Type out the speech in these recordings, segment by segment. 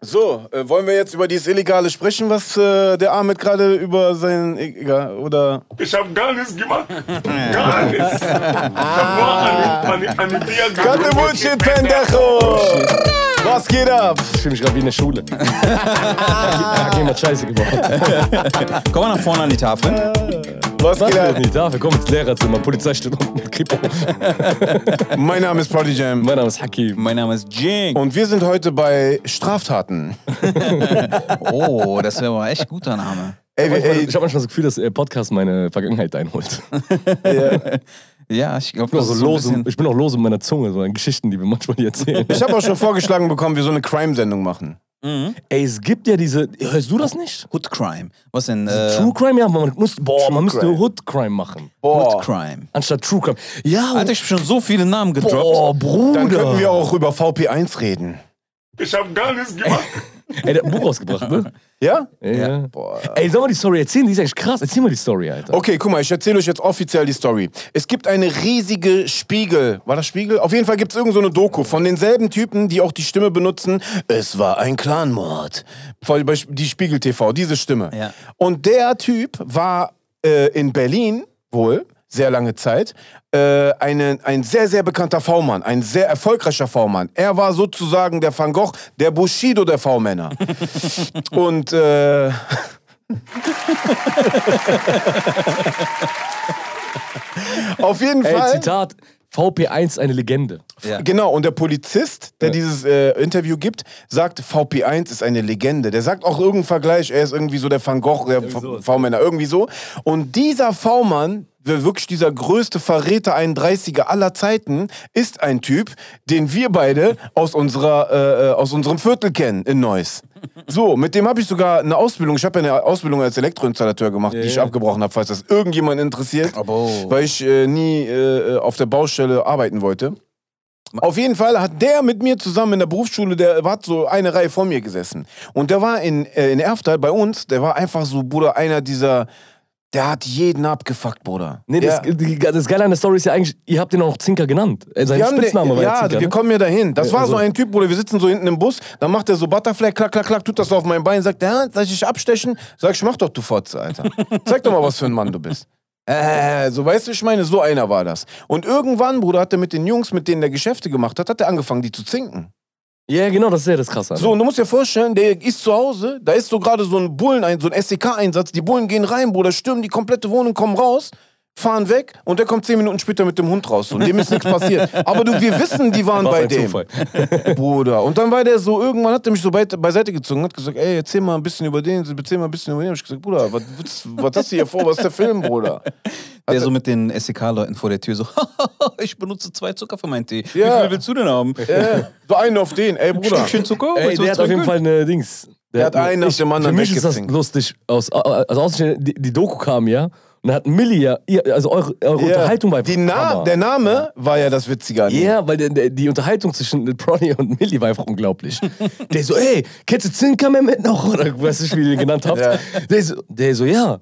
So, äh, wollen wir jetzt über dieses Illegale sprechen, was äh, der Ahmed gerade über sein. Egal, oder. Ich hab gar nichts gemacht. Gar nichts. Ich hab nur an, an, an die Bier Cut the Bullshit, Pendejo! Was geht ab? Ich fühle mich gerade wie in der Schule. Hakim hat Scheiße gebaut. Komm mal nach vorne an die Tafel. Was geht ab? nicht? Dafür komm ins Lehrerzimmer. Polizei steht unten mit Kripo. Mein Name ist Party Jam. Mein Name ist Hakim. Mein Name ist Jing. Und wir sind heute bei Straftaten. Oh, das wäre aber echt guter Name. Ey, wir, ey, Ich habe manchmal das Gefühl, dass der Podcast meine Vergangenheit einholt. Ja, ich glaube, Ich bin, auch das so ist so ein lose, bisschen... ich bin auch lose in meiner Zunge, so an Geschichten, die wir manchmal hier erzählen. ich habe auch schon vorgeschlagen bekommen, wir so eine Crime-Sendung machen. Ey, es gibt ja diese. Hörst du das nicht? Hood Crime. Was denn? Äh, True Crime? Ja, man muss, boah, True man müsste Crime. Hood Crime machen. Boah. Hood Crime. Anstatt True Crime. Ja, Alter, ich hab schon so viele Namen gedroppt. boah, Bruder. Dann könnten wir auch über VP1 reden. Ich hab gar nichts gemacht. Ey, der hat ein Buch rausgebracht, ne? Ja? Ja. Boah. Ey, soll mal die Story erzählen? Die ist eigentlich krass. Erzähl mal die Story, Alter. Okay, guck mal, ich erzähle euch jetzt offiziell die Story. Es gibt eine riesige Spiegel. War das Spiegel? Auf jeden Fall gibt es irgendeine so eine Doku von denselben Typen, die auch die Stimme benutzen. Es war ein Clanmord. Voll bei die Spiegel TV, diese Stimme. Ja. Und der Typ war äh, in Berlin wohl sehr lange Zeit äh, eine, ein sehr, sehr bekannter V-Mann, ein sehr erfolgreicher V-Mann. Er war sozusagen der Van Gogh, der Bushido der V-Männer. Und äh, auf jeden Ey, Fall. Zitat: VP1 eine Legende. Ja. Genau, und der Polizist, der dieses äh, Interview gibt, sagt, VP1 ist eine Legende. Der sagt auch irgendeinen Vergleich, er ist irgendwie so der Van Gogh, der V-Männer, irgendwie so. Und dieser V-Mann, der wirklich dieser größte Verräter 31er aller Zeiten, ist ein Typ, den wir beide aus, unserer, äh, äh, aus unserem Viertel kennen in Neuss. So, mit dem habe ich sogar eine Ausbildung. Ich habe ja eine Ausbildung als Elektroinstallateur gemacht, die ich abgebrochen habe, falls das irgendjemand interessiert. Abo. Weil ich äh, nie äh, auf der Baustelle arbeiten wollte. Auf jeden Fall hat der mit mir zusammen in der Berufsschule, der hat so eine Reihe vor mir gesessen. Und der war in, äh, in Erftal bei uns, der war einfach so, Bruder, einer dieser, der hat jeden abgefuckt, Bruder. Nee, das, die, das Geile an der Story ist ja eigentlich, ihr habt ihn auch noch Zinker genannt. Äh, Sein Spitzname den, war ja ja, Zinker. wir ne? kommen ja dahin. Das Ja, war also- so ein Typ, Bruder, wir sitzen so hinten im Bus, dann macht er so Butterfly, klack, klack, klack, tut das so auf mein Bein, sagt, ja, soll ich dich abstechen? Sag ich, mach doch, du Fotze, Alter. Zeig doch mal, was für ein Mann du bist. Äh, so weißt du, ich meine, so einer war das. Und irgendwann, Bruder, hat er mit den Jungs, mit denen der Geschäfte gemacht hat, hat er angefangen, die zu zinken. Ja, genau, das ist ja das Krasse. So, und du musst dir vorstellen, der ist zu Hause, da ist so gerade so ein Bullen, so ein SEK-Einsatz, die Bullen gehen rein, Bruder, stürmen die komplette Wohnung, kommen raus, fahren weg und der kommt zehn Minuten später mit dem Hund raus und dem ist nichts passiert. Aber du, wir wissen, die waren Was bei dem. Zufall. Bruder. Und dann war der so, irgendwann hat er mich so beiseite gezogen und hat gesagt, ey, erzähl mal ein bisschen über den, erzähl mal ein bisschen über den. Hab ich gesagt, Bruder, was, was, hast du hier vor? Was ist der Film, Bruder? Der so mit den SEK-Leuten vor der Tür so, ich benutze zwei Zucker für meinen Tee. Wie Ja. viel willst du denn haben? Äh, so einen auf den, ey, Bruder. Stückchen Zucker? Ey, der hat auf jeden? Fall eine Dings. Der hat einen ich- dem anderen Für mich ist das lustig. Aus, also Außenstehende, die, die Doku kam ja und da hat Milli ja, ihr- also eure, eure Ja. Unterhaltung war Die Na Hammer. der Name war ja das Witzige an ihm. Ja, weil der, der, die Unterhaltung zwischen Pronny und Milli war einfach unglaublich. der so, ey, kennst du Zinker mit noch? Oder weiß ich, wie ihr ihn genannt habt. Ja. Der, so, der so, ja.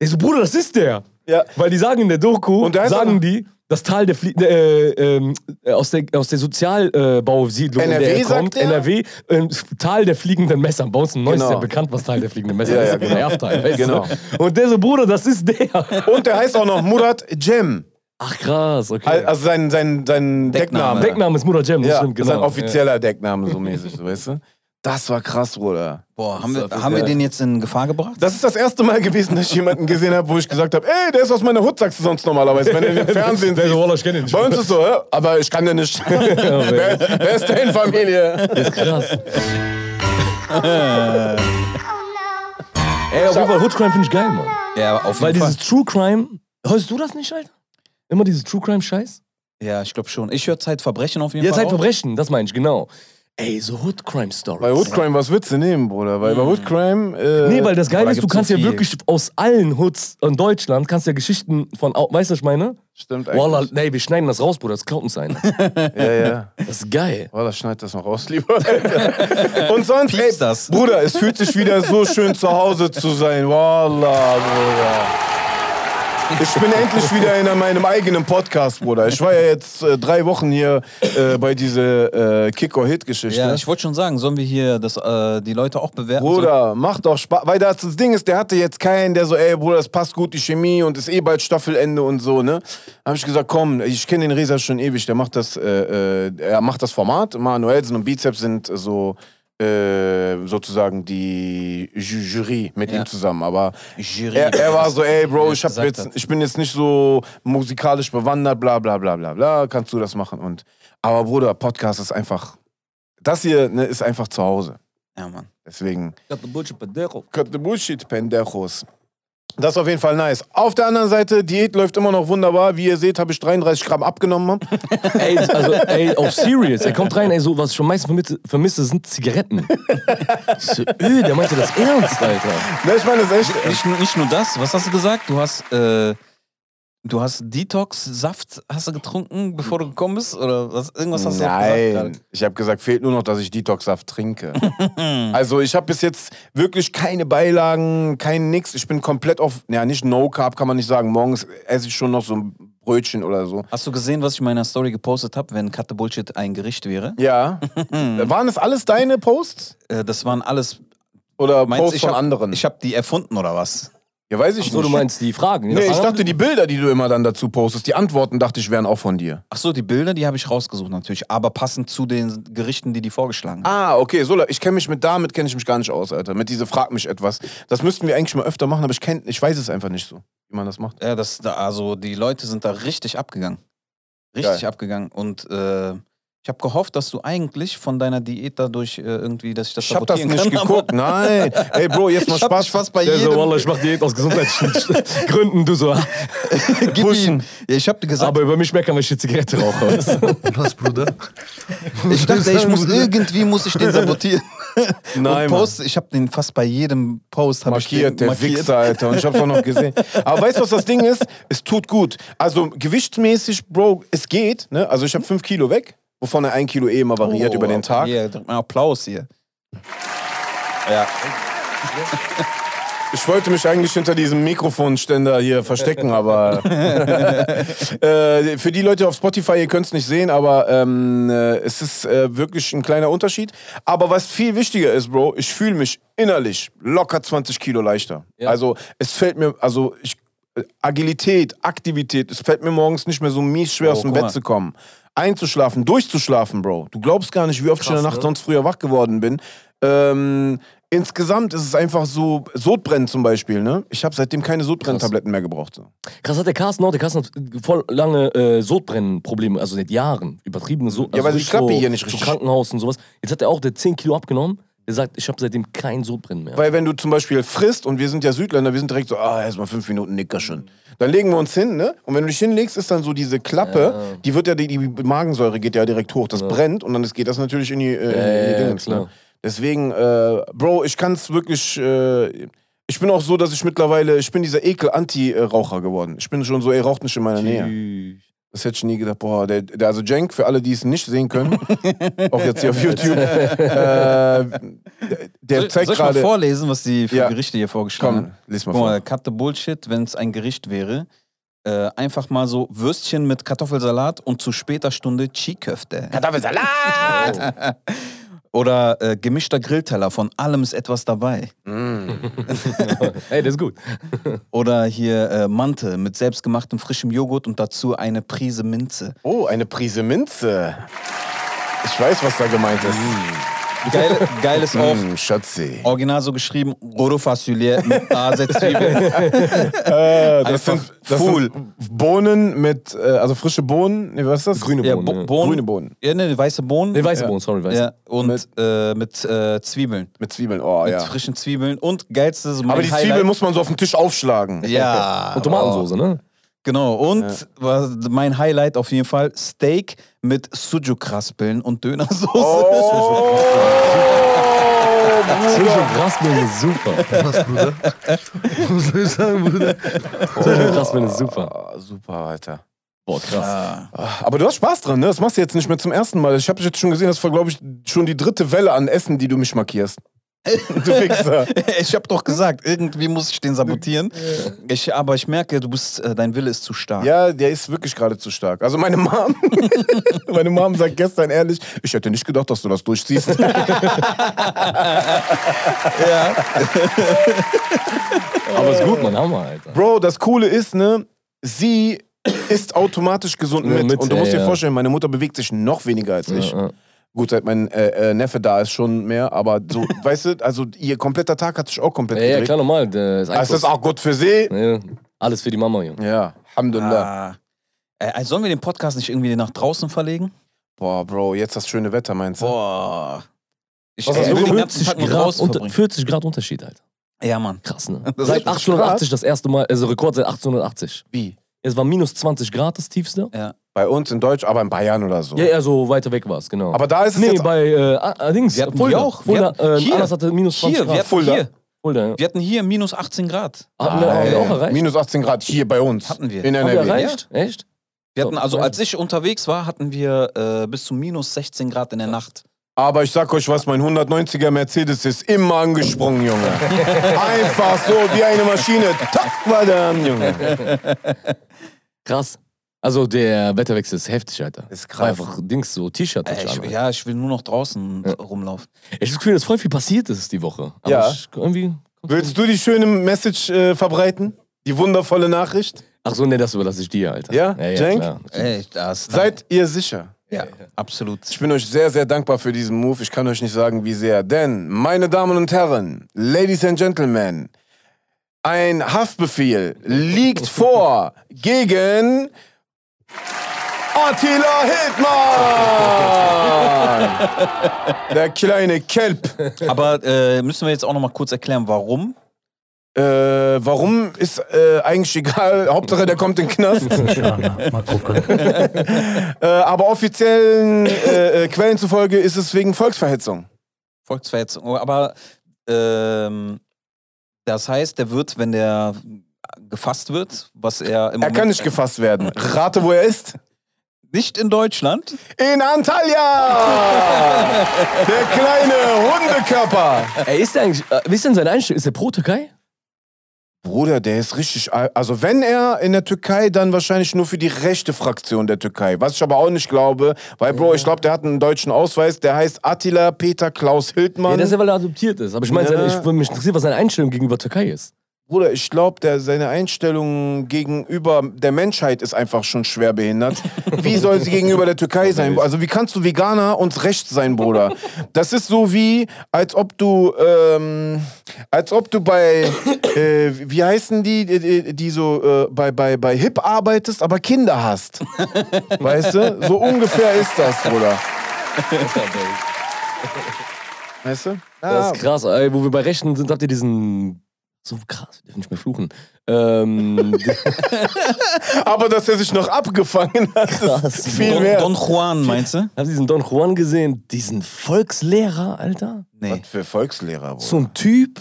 Der so, Bruder, das ist der. Ja. Weil die sagen in der Doku, Und da ist auch sagen die, das Tal der Flie äh, äh, aus der, aus der Sozialbausiedlung, in der NRW er kommt, sagt er? NRW, ähm, Tal der fliegenden Messer. Bei uns in Neuss ist Genau. ja bekannt, was Tal der fliegenden Messer Ja, ist. ja, Das ist genau. Erftal, weißt Genau. du? Und der so, Bruder, das ist der. Und der heißt auch noch Murat Jem. Ach krass, okay. Also sein, sein, sein Deckname. Deckname. Ist Mutter Jem, das Ja, stimmt, genau. sein offizieller Deckname, so mäßig, weißt du? Das war krass, Bruder. Boah, haben, wir, haben wir ja- den jetzt in Gefahr gebracht? Das ist das erste Mal gewesen, dass ich jemanden gesehen habe, wo ich gesagt habe, ey, der ist aus meiner Hut, sagst du sonst normalerweise, wenn du den im Fernsehen Der siehst. so, Wallah, ich kenn den nicht. Bei uns ist so, aber ich kann den nicht. wer, wer ist denn Familie? Das ist krass. Ey, auf jeden Fall, Hood Crime finde ich geil, Mann. Ja, auf Weil jeden Fall. dieses True Crime, hörst du das nicht, Alter? Immer dieses True Crime Scheiß? Ja, ich glaube schon. Ich höre Zeitverbrechen auf jeden Ja, Fall. auch. Zeitverbrechen, das meine ich, genau. Ey, so Hood Crime Stories. Bei Hood Crime, was willst du nehmen, Bruder? Weil bei Hood Crime. Äh, Nee, weil das Geile ist, du kannst so ja wirklich aus allen Hoods in Deutschland, kannst ja Geschichten von, weißt du, was ich meine? Stimmt eigentlich. Wallah, nee, wir schneiden das raus, Bruder, das klaut uns einer. Ja, ja. Das ist geil. Wallah, schneid das noch raus, lieber. Und sonst, ey, das. Bruder, es fühlt sich wieder so schön zu Hause zu sein. Wallah, Bruder. Ich bin endlich wieder in meinem eigenen Podcast, Bruder. Ich war ja jetzt äh, drei Wochen hier äh, bei dieser äh, Kick-or-Hit-Geschichte. Ja, ich wollte schon sagen, sollen wir hier das, äh, die Leute auch bewerten? Bruder, macht doch Spaß. Weil das, das Ding ist, der hatte jetzt keinen, der so, ey, Bruder, das passt gut, die Chemie und ist eh bald Staffelende und so, ne? Da hab ich gesagt, komm, ich kenne den Reza schon ewig, der macht das, äh, äh, er macht das Format. Manuelsen und Bizeps sind so äh, sozusagen die Ju Jury mit Ja. ihm zusammen. Aber Jury. er, er war so, ey, Bro, ich, hab jetzt, hat. ich bin jetzt nicht so musikalisch bewandert, bla bla bla bla bla, kannst du das machen? Und, aber Bruder, Podcast ist einfach, das hier ne, ist einfach zu Hause. Ja, Mann. Deswegen. Cut the bullshit, Pendejos. Das ist auf jeden Fall nice. Auf der anderen Seite, Diät läuft immer noch wunderbar. Wie ihr seht, habe ich 33 Gramm abgenommen. Ey, also, ey, auf Serious. Er kommt rein, ey, so, was ich am meisten vermisse, sind Zigaretten. Ich so, öh, der meinte das ernst, Alter. ne, ich meine, das ist echt. Nicht, nur- nicht nur das, was hast du gesagt? Du hast, äh, du hast Detox-Saft hast du getrunken, bevor du gekommen bist? Oder was, irgendwas hast du auch gesagt? Nein, ich habe gesagt, fehlt nur noch, dass ich Detox-Saft trinke. also ich habe bis jetzt wirklich keine Beilagen, kein nix. Ich bin komplett auf, ja nicht No Carb, kann man nicht sagen. Morgens esse ich schon noch so ein Brötchen oder so. Hast du gesehen, was ich in meiner Story gepostet habe, wenn Cut the Bullshit ein Gericht wäre? Ja. Waren es alles deine Posts? Äh, das waren alles. Oder Meinst, Posts von hab, anderen? Ich habe die erfunden oder was? Ja, weiß ich So, du nicht. meinst die Fragen. Nee, ich dachte, die Bilder, die du immer dann dazu postest, die Antworten, dachte ich, wären auch von dir. Ach so, die Bilder, die habe ich rausgesucht natürlich, aber passend zu den Gerichten, die die vorgeschlagen haben. Ah, okay, so, ich kenne mich mit damit kenne ich mich gar nicht aus, Alter. Mit diese frag mich etwas. Das müssten wir eigentlich mal öfter machen, aber ich kenn, ich weiß es einfach nicht so, wie man das macht. Ja, das, da, also die Leute sind da richtig abgegangen. Richtig Geil. abgegangen. Und äh, ich habe gehofft, dass du eigentlich von deiner Diät dadurch äh, irgendwie, dass ich das Ich hab das nicht kann, geguckt, nein. Ey, Bro, jetzt mal Ich hab Spaß. dich fast bei Der so, jedem. Wallah, ich mach Diät aus gesundheitlichen Gründen. Du so, Gib pushen. ihm. Ja, ich habe dir gesagt, aber über mich meckern, weil ich eine Zigarette rauche. Was, Bruder? ich dachte, ich muss irgendwie muss ich den sabotieren. Nein, Post, ich habe den fast bei jedem Post hab ich Markiert, den der markiert. Wichser, Alter. Und ich hab's auch noch gesehen. Aber weißt du, was das Ding ist? Es tut gut. Also gewichtsmäßig, Bro, es geht. Ne? Also ich habe 5 Kilo weg, wovon er 1 Kilo eh immer variiert über den Tag. Oh, Hier, drück mal Applaus hier. Ja. Ich wollte mich eigentlich hinter diesem Mikrofonständer hier verstecken, aber äh, für die Leute auf Spotify, ihr könnt es nicht sehen, aber ähm, äh, es ist äh, wirklich ein kleiner Unterschied. Aber was viel wichtiger ist, Bro, ich fühle mich innerlich locker 20 Kilo leichter. Ja. Also es fällt mir, also ich, äh, Agilität, Aktivität, es fällt mir morgens nicht mehr so mies schwer Oh, aus dem Bett zu kommen. Einzuschlafen, durchzuschlafen, Bro. Du glaubst gar nicht, wie oft ich in der Krass, Nacht ne? sonst früher wach geworden bin. Ähm, insgesamt ist es einfach so, Sodbrennen zum Beispiel, ne? Ich habe seitdem keine Sodbrenntabletten mehr gebraucht. So. Krass hat der Carsten auch, der Carsten hat voll lange äh, Sodbrennenprobleme, also seit Jahren. Übertriebene Sod. Ja, also weil die wirklich Klappe so, hier nicht so richtig- Krankenhaus und sowas. Jetzt hat er auch der 10 Kilo abgenommen. Der sagt, ich habe seitdem kein Sodbrennen mehr. Weil wenn du zum Beispiel frisst und wir sind ja Südländer, wir sind direkt so, ah, erstmal fünf Minuten Nickerchen. Dann legen wir uns hin, ne? Und wenn du dich hinlegst, ist dann so diese Klappe, die wird ja, die, die Magensäure geht ja direkt hoch, das brennt und dann geht das natürlich in die, äh, in die Ja, ja, ne? Deswegen, äh, Bro, ich kann es wirklich, äh, ich bin auch so, dass ich mittlerweile, ich bin dieser Ekel-Anti-Raucher geworden. Ich bin schon so, ey, raucht nicht in meiner Nähe. Das hätte ich nie gedacht. Boah, der, der also Jenk, für alle, die es nicht sehen können, auch jetzt hier auf YouTube, äh, der, Soll, zeigt soll ich mal gerade. vorlesen, was die für Ja. Gerichte hier vorgeschlagen Komm, haben? lies mal Guck mal, vor. cut the bullshit, wenn es ein Gericht wäre. Äh, einfach mal so Würstchen mit Kartoffelsalat und zu später Stunde Chiköfte. Kartoffelsalat! Oder äh, gemischter Grillteller, von allem ist etwas dabei. Ey, das ist gut. Oder hier äh, Mante mit selbstgemachtem frischem Joghurt und dazu eine Prise Minze. Oh, eine Prise Minze. Ich weiß, was da gemeint ist. Geil, geil ist auch, Mm, Schatzi. original so geschrieben, Roro Fasulye mit Base Zwiebeln. Äh, das Einfach sind, das full. sind Bohnen mit, äh, also frische Bohnen. Nee, was ist das? Grüne Ja, Bohnen. Bo ja. Bohnen. Grüne Bohnen. Ja, ne, weiße Bohnen. Nee, weiße Ja. Bohnen, sorry, weiße. Ja, und Mit- äh, mit äh, Zwiebeln. Mit Zwiebeln. Oh, Mit ja. frischen Zwiebeln. Und geilste, so mein Aber die Highlight. Zwiebeln muss man so auf den Tisch aufschlagen. Ja. Und Tomatensoße, ne? Genau. Und was mein Highlight auf jeden Fall: Steak mit Sujuk-Raspeln und Dönersoße. Oh, Zwischen Raspeln ist super. Was, Bruder? Was soll ich sagen, Bruder? Zwischen Raspeln ist super. Super, Alter. Boah, krass. Ah. Aber du hast Spaß dran, ne? Das machst du jetzt nicht mehr zum ersten Mal. Ich habe jetzt schon gesehen, das war, glaube ich, schon die dritte Welle an Essen, die du mich markierst. Du Wichser. Ich habe doch gesagt, irgendwie muss ich den sabotieren. Ich, aber ich merke, du bist, äh, dein Wille ist zu stark. Ja, der ist wirklich gerade zu stark. Also meine Mom, meine Mom sagt gestern ehrlich, ich hätte nicht gedacht, dass du das durchziehst. Aber ist gut, man, Hammer, Alter. Bro, das Coole ist, ne, sie ist automatisch gesund Ja, mit. mit, Und du ja, musst dir ja. vorstellen, meine Mutter bewegt sich noch weniger als ich. Ja, ja. Gut, seit mein äh, äh, Neffe da ist schon mehr, aber so, weißt du, also ihr kompletter Tag hat sich auch komplett Ja, ja, gedreht. klar, normal. Der ist Also das ist auch gut für sie. Ja, alles für die Mama, Junge. Ja, Alhamdulillah. Ah. Äh, also sollen wir den Podcast nicht irgendwie nach draußen verlegen? Boah, Bro, jetzt das schöne Wetter, meinst du? Boah. Ich Was ganzen 40 Tag nur Grad, draußen unter, verbringen. 40 Grad Unterschied, Alter. Ja, Mann. Krass, ne? Das Seit ist 1880 das erste Mal, also Rekord seit 1880. Wie? Es war minus 20 Grad das tiefste. Bei uns in Deutsch, aber in Bayern oder so. Ja, ja, so weiter weg war es, genau. Aber da ist es nee, jetzt bei äh, ah, Dings, Wir hatten Fulda. hier auch. Fulda, Wir hatten äh, hier. Anders hatte minus 20 Hier, wir Grad. hatten Fulda. hier, Fulda, ja. wir hatten hier minus 18 Grad. Hatten wir, haben wir auch erreicht? minus 18 Grad hier bei uns. Hatten wir. In haben wir NRW. erreicht? Echt? Wir hatten, So, also ja. als ich unterwegs war, hatten wir äh, bis zu minus 16 Grad in der Nacht. Aber ich sag euch was, mein 190er Mercedes ist immer angesprungen, Junge. Einfach so wie eine Maschine. Tak, badam, Junge. Krass. Also der Wetterwechsel ist heftig, Alter. Ist War krass. einfach Dings, so T-Shirt. Äh, ich ja, ich will nur noch draußen rumlaufen. Ich hab das Gefühl, dass voll viel passiert ist die Woche. Aber Ja. Ich, irgendwie. Willst du die schöne Message äh, verbreiten? Die wundervolle Nachricht? Ach so, nee, das überlasse ich dir, Alter. Ja? ja, ja klar. Ey, das Seid ihr sicher? ja, absolut. Ich bin euch sehr, sehr dankbar für diesen Move. Ich kann euch nicht sagen, wie sehr. Denn, meine Damen und Herren, Ladies and Gentlemen, ein Haftbefehl liegt vor gegen Attila Hildmann! Der kleine Kelp. Aber äh, müssen wir jetzt auch noch mal kurz erklären, warum? Äh, warum ist äh, eigentlich egal. Hauptsache, der kommt in den Knast. Ja, mal gucken. äh, aber offiziellen äh, äh, Quellen zufolge ist es wegen Volksverhetzung. Volksverhetzung. Oh, Aber ähm, das heißt, der wird, wenn der gefasst wird, was er im Er kann nicht gefasst werden. Rate, wo er ist. Nicht in Deutschland. In Antalya! Der kleine Hundekörper. Ey, ist eigentlich, äh, wie ist denn seine Einstellung? Ist der pro Türkei? Bruder, der ist richtig. al- Also, wenn er in der Türkei, dann wahrscheinlich nur für die rechte Fraktion der Türkei. Was ich aber auch nicht glaube, weil, Bro, ich glaube, der hat einen deutschen Ausweis. Der heißt Attila Peter Klaus Hildmann. Ja, das ist ja, weil er adoptiert ist. Aber ich meine, Ja. seine- ich würde mich interessieren, was seine Einstellung gegenüber Türkei ist. Bruder, ich glaube, seine Einstellung gegenüber der Menschheit ist einfach schon schwer behindert. Wie soll sie gegenüber der Türkei sein? Also wie kannst du Veganer und rechts sein, Bruder? Das ist so wie, als ob du, ähm, als ob du bei, äh, wie heißen die, die, die so äh, bei, bei, bei Hip arbeitest, aber Kinder hast. Weißt du? So ungefähr ist das, Bruder. Weißt du? Das ist krass. Ey, wo wir bei Rechten sind, habt ihr diesen. So krass, wir dürfen nicht mehr fluchen. Ähm, aber dass er sich noch abgefangen hat, Krass. ist viel Don, mehr. Don Juan, meinst du? habt ihr diesen Don Juan gesehen? Diesen Volkslehrer, Alter? Nee. Was für Volkslehrer, Bruder. So ein Typ.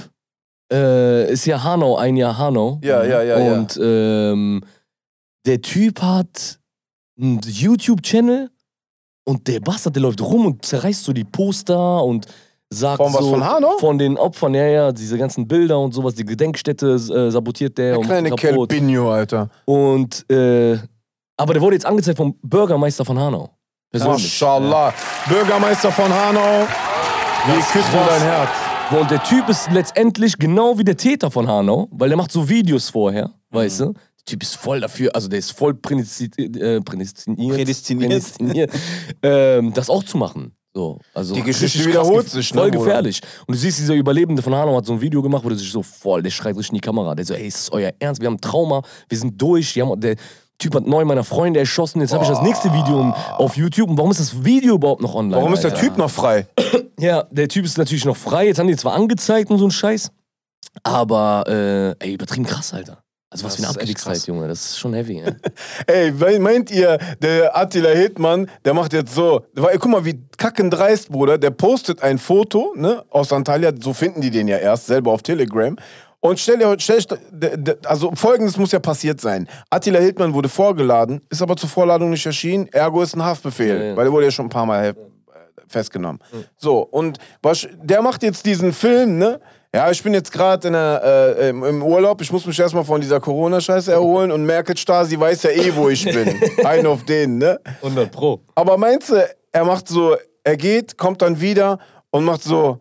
Äh, ist ja Hanau, ein Jahr Hanau. Ja, ja, ja, ja. Und ähm, der Typ hat einen YouTube-Channel und der Bastard, der läuft rum und zerreißt so die Poster und sagt Von was, so, von Hanau? Von den Opfern, ja, ja, diese ganzen Bilder und sowas, die Gedenkstätte äh, sabotiert der, Der und kleine. Kelpinho, Alter. Und, äh, aber der wurde jetzt angezeigt vom Bürgermeister von Hanau. Persönlich. Maschallah. Bürgermeister von Hanau. Wir küssen dein Herz. Und der Typ ist letztendlich genau wie der Täter von Hanau, weil der macht so Videos vorher, weißt du? Der Typ ist voll dafür, also der ist voll prädestiniert, äh, Prädestiniert. prädestiniert ähm, das auch zu machen. So, also Die Geschichte wiederholt sich, ne, Voll gefährlich. Und du siehst, dieser Überlebende von Hanau hat so ein Video gemacht, wo der sich so voll, der schreit richtig in die Kamera. Der so, ey, ist das euer Ernst? Wir haben Trauma, wir sind durch. Die haben, der Typ hat neun meiner Freunde erschossen. Jetzt habe ich das nächste Video auf YouTube. Und warum ist das Video überhaupt noch online? Warum ist der Alter? Typ noch frei? Ja, der Typ ist natürlich noch frei. Jetzt haben die zwar angezeigt und so ein Scheiß. Aber, äh, ey, übertrieben krass, Alter. Also, was Das für eine krass. Junge. Das ist schon heavy, ey. Ey, meint ihr, der Attila Hildmann, der macht jetzt so, weil, guck mal, wie kackendreist, Bruder, der postet ein Foto, ne, aus Antalya, so finden die den ja erst, selber auf Telegram. Und stell dir, stell, also folgendes muss ja passiert sein. Attila Hildmann wurde vorgeladen, ist aber zur Vorladung nicht erschienen, ergo ist ein Haftbefehl, Ja, ja. weil er wurde ja schon ein paar Mal äh, festgenommen. So, und was, der macht jetzt diesen Film, ne? Ja, ich bin jetzt gerade äh, im, Urlaub, ich muss mich erstmal von dieser Corona-Scheiße erholen und Merkel Stasi weiß ja eh, wo ich bin. Ein auf den, ne? 100 Pro. Aber meinst du, er macht so, er geht, kommt dann wieder und macht so,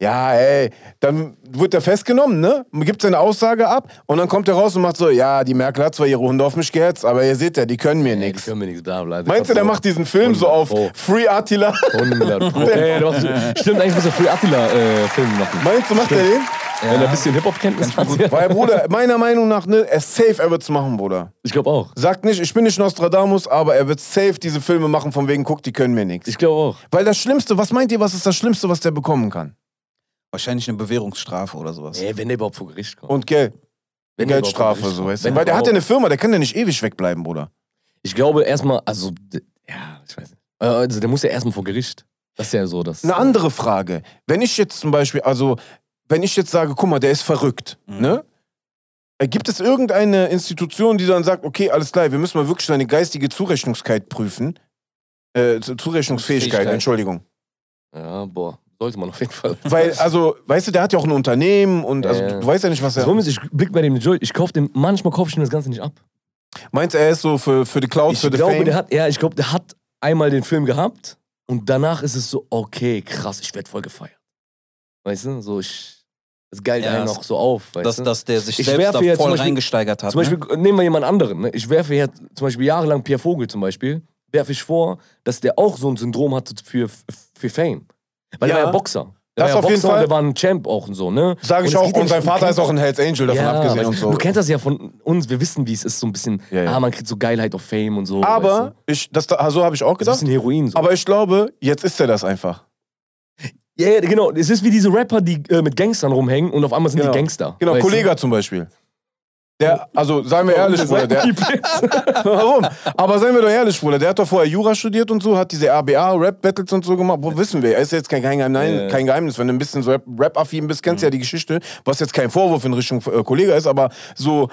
ja, ey, dann wird er festgenommen, ne? Gibt seine Aussage ab und dann kommt er raus und macht so, ja, die Merkel hat zwar ihre Hunde auf mich gehetzt, aber ihr seht ja, die können mir Ja, die nichts. können wir nichts, bla bla. Meinst du, der macht diesen Film so auf Oh. Free Attila? 100 Pro. Ja, ja, macht so- Stimmt, eigentlich muss er Free Attila-Film machen. Meinst du, macht er den? Wenn er ein bisschen Hip-Hop-Kenntnis hat. Ja. Weil, Bruder, meiner Meinung nach, ne, er safe, er wird's machen, Bruder. Ich glaube auch. Sagt nicht, ich bin nicht Nostradamus, aber er wird safe diese Filme machen, von wegen, guck, die können mir nichts. Ich glaube auch. Weil das Schlimmste, was meint ihr, was ist das Schlimmste, was der bekommen kann? Wahrscheinlich eine Bewährungsstrafe oder sowas. Ey, wenn der überhaupt vor Gericht kommt. Und Geld. Wenn Geldstrafe, so, weißt du? Weil der hat ja eine. Firma, der kann ja nicht ewig wegbleiben, Bruder. Ich glaube erstmal, also, ja, ich weiß nicht. Äh, Also, der muss ja erstmal vor Gericht. Das ist ja so, dass. Eine andere Frage. Wenn ich jetzt zum Beispiel, also, wenn ich jetzt sage, guck mal, der ist verrückt, ne? Äh, Gibt es irgendeine Institution, die dann sagt, okay, alles klar, wir müssen mal wirklich seine geistige Zurechnungskeit prüfen? Äh, Zu- Zurechnungsfähigkeit, Fähigkeit. Entschuldigung. Ja, boah, sollte man auf jeden Fall. Weil, also, weißt du, der hat ja auch ein Unternehmen und also, Ja. du weißt ja nicht, was Das er. Problem ist, ich blick bei dem Joy, ich kauf dem, manchmal kaufe ich ihm das Ganze nicht ab. Meinst du, er ist so für, für die Cloud, Ich für die glaube, Fame? der hat, ja, ich glaube, der hat einmal den Film gehabt und danach ist es so, okay, krass, ich werde voll gefeiert. Weißt du, so ich, das geilt Ja, einen das- auch so auf. Weißt Dass, du? dass der sich Ich selbst werfe da jetzt zum voll Beispiel- reingesteigert hat. Zum Beispiel, ne? nehmen wir jemand anderen. Ne? Ich werfe jetzt zum Beispiel jahrelang Pierre Vogel zum Beispiel, werfe ich vor, dass der auch so ein Syndrom hatte für, für Fame. Weil Ja. er war ja Boxer. Der Das war ja auf jeden Boxer Fall. und der war ein Champ auch und so, ne? Sag ich auch, und sein du Vater ist auch ein Hells Angel davon ja, abgesehen weißt und du, so. Du kennst das ja von uns, wir wissen, wie es ist, so ein bisschen, Ja, ja. ah, man kriegt so Geilheit auf Fame und so. Aber, weißt ich, das, da- so habe ich auch du? das ist gedacht. ein bisschen Heroin so. Aber ich glaube, jetzt ist er das einfach. ja, ja, genau. Es ist wie diese Rapper, die äh, mit Gangstern rumhängen und auf einmal sind Genau. die Gangster. Genau, du? Kollega zum Beispiel. Der, also, seien wir ehrlich, Bruder, der, warum? Aber seien wir doch ehrlich, Bruder, der hat doch vorher Jura studiert und so, hat diese RBA, Rap-Battles und so gemacht. Wo wissen wir, ist jetzt kein, kein, Geheimnis, Ja. kein Geheimnis, wenn du ein bisschen so Rap- Rap-affin bist, kennst du ja die Geschichte, was jetzt kein Vorwurf in Richtung äh, Kollege ist, aber so,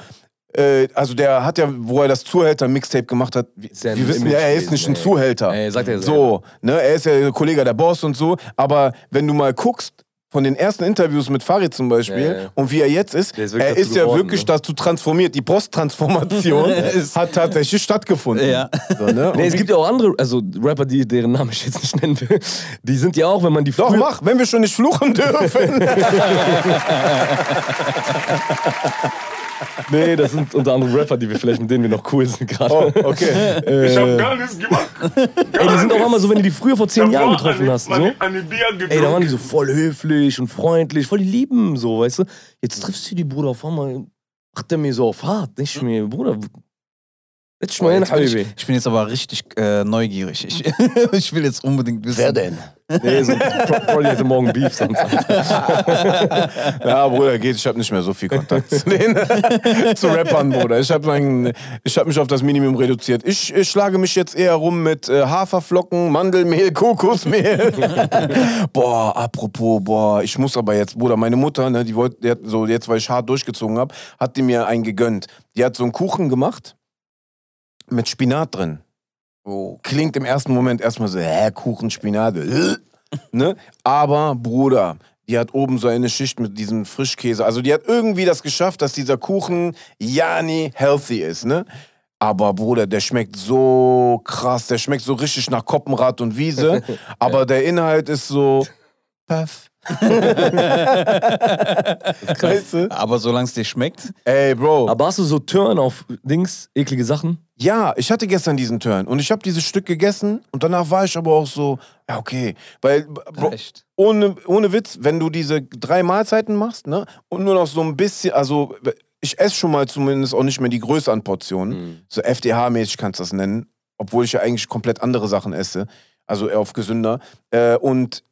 äh, also der hat ja, wo er das Zuhälter-Mixtape gemacht hat, wir, ein wir wissen ja, er ist nicht ein. Zuhälter. Ey, sagt er So, ne, er ist ja der Kollege der Boss und so, aber wenn du mal guckst, von den ersten Interviews mit Farid zum Beispiel Ja, ja. und wie er jetzt ist, ist er ist ja geworden, wirklich ne? dazu transformiert. Die Posttransformation hat tatsächlich stattgefunden. Ja. So, ne? Nee, es gibt ja auch andere, also Rapper, die, deren Namen ich jetzt nicht nennen will, die sind ja auch, wenn man die Doch, mach, wenn wir schon nicht fluchen dürfen. Nee, das sind unter anderem Rapper, die wir vielleicht mit denen wir noch cool sind gerade. oh, okay. Ich hab gar nichts gemacht. Ey, die sind auch immer so, wenn du die früher vor zehn Jahren getroffen hast, so. Eine, eine Bier Ey, da waren die so voll höflich und freundlich, voll die Lieben, so, weißt du. Jetzt triffst du die, Bruder, auf einmal macht der mir so auf hart, nicht mehr, Bruder. Dich mal hin, Jetzt ich, ich bin jetzt aber richtig äh, neugierig. Ich, ich will jetzt unbedingt wissen. denn? Nee, so, Pro- Prolly hätte morgen Beef sonst. Ja, Bruder, geht. Ich habe nicht mehr so viel Kontakt zu den zu Rappern, Bruder. Ich habe hab mich auf das Minimum reduziert. Ich, ich schlage mich jetzt eher rum mit äh, Haferflocken, Mandelmehl, Kokosmehl. boah, apropos, boah, ich muss aber jetzt, Bruder, meine Mutter, ne, die wollte, die hat so jetzt, weil ich hart durchgezogen habe, hat die mir einen gegönnt. Die hat so einen Kuchen gemacht mit Spinat drin. Oh, klingt im ersten Moment erstmal so, hä, Kuchen, Spinat, äh, ne? Aber, Bruder, die hat oben so eine Schicht mit diesem Frischkäse. Also die hat irgendwie das geschafft, dass dieser Kuchen ja nie healthy ist, ne? Aber Bruder, der schmeckt so krass, der schmeckt so richtig nach Koppenrad und Wiese. aber der Inhalt ist so. Puff. weißt du? Aber solange es dir schmeckt, Ey, Bro. Aber hast du so Turn auf Dings, eklige Sachen? Ja, ich hatte gestern diesen Turn und ich habe dieses Stück gegessen und danach war ich aber auch so, ja, okay. Weil, Bro, echt. ohne, ohne Witz, wenn du diese drei Mahlzeiten machst, ne, und nur noch so ein bisschen, also ich esse schon mal zumindest auch nicht mehr die Größe an Portionen. Mhm. So FDH-mäßig kannst du das nennen, obwohl ich ja eigentlich komplett andere Sachen esse. Also eher auf gesünder. Äh, und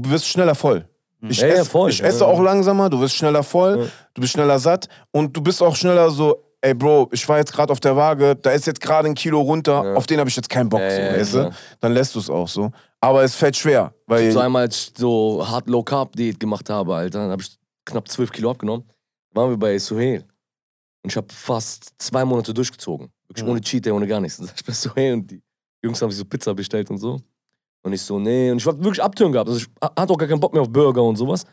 du wirst schneller voll. Ich, Ja, ja, esse, voll. ich Ja, esse ja. auch langsamer, du wirst schneller voll, Ja. du bist schneller satt und du bist auch schneller so, ey Bro, ich war jetzt gerade auf der Waage, da ist jetzt gerade ein Kilo runter, Ja. auf den habe ich jetzt keinen Bock, Ja, so, ja, weißt du? Dann lässt du es auch so. Aber es fällt schwer, weil So einmal, als ich so hart Low Carb Diät gemacht habe, Alter, dann habe ich knapp 12 Kilo abgenommen. Waren wir bei Suhail. Und ich habe fast zwei Monate durchgezogen. Wirklich ohne Cheat Day, ohne gar nichts. Dann sag ich bei Suhail und die Jungs haben sich so Pizza bestellt und so. Und ich so, nee. Und ich war wirklich abtören gehabt. Also ich hatte auch gar keinen Bock mehr auf Burger und sowas.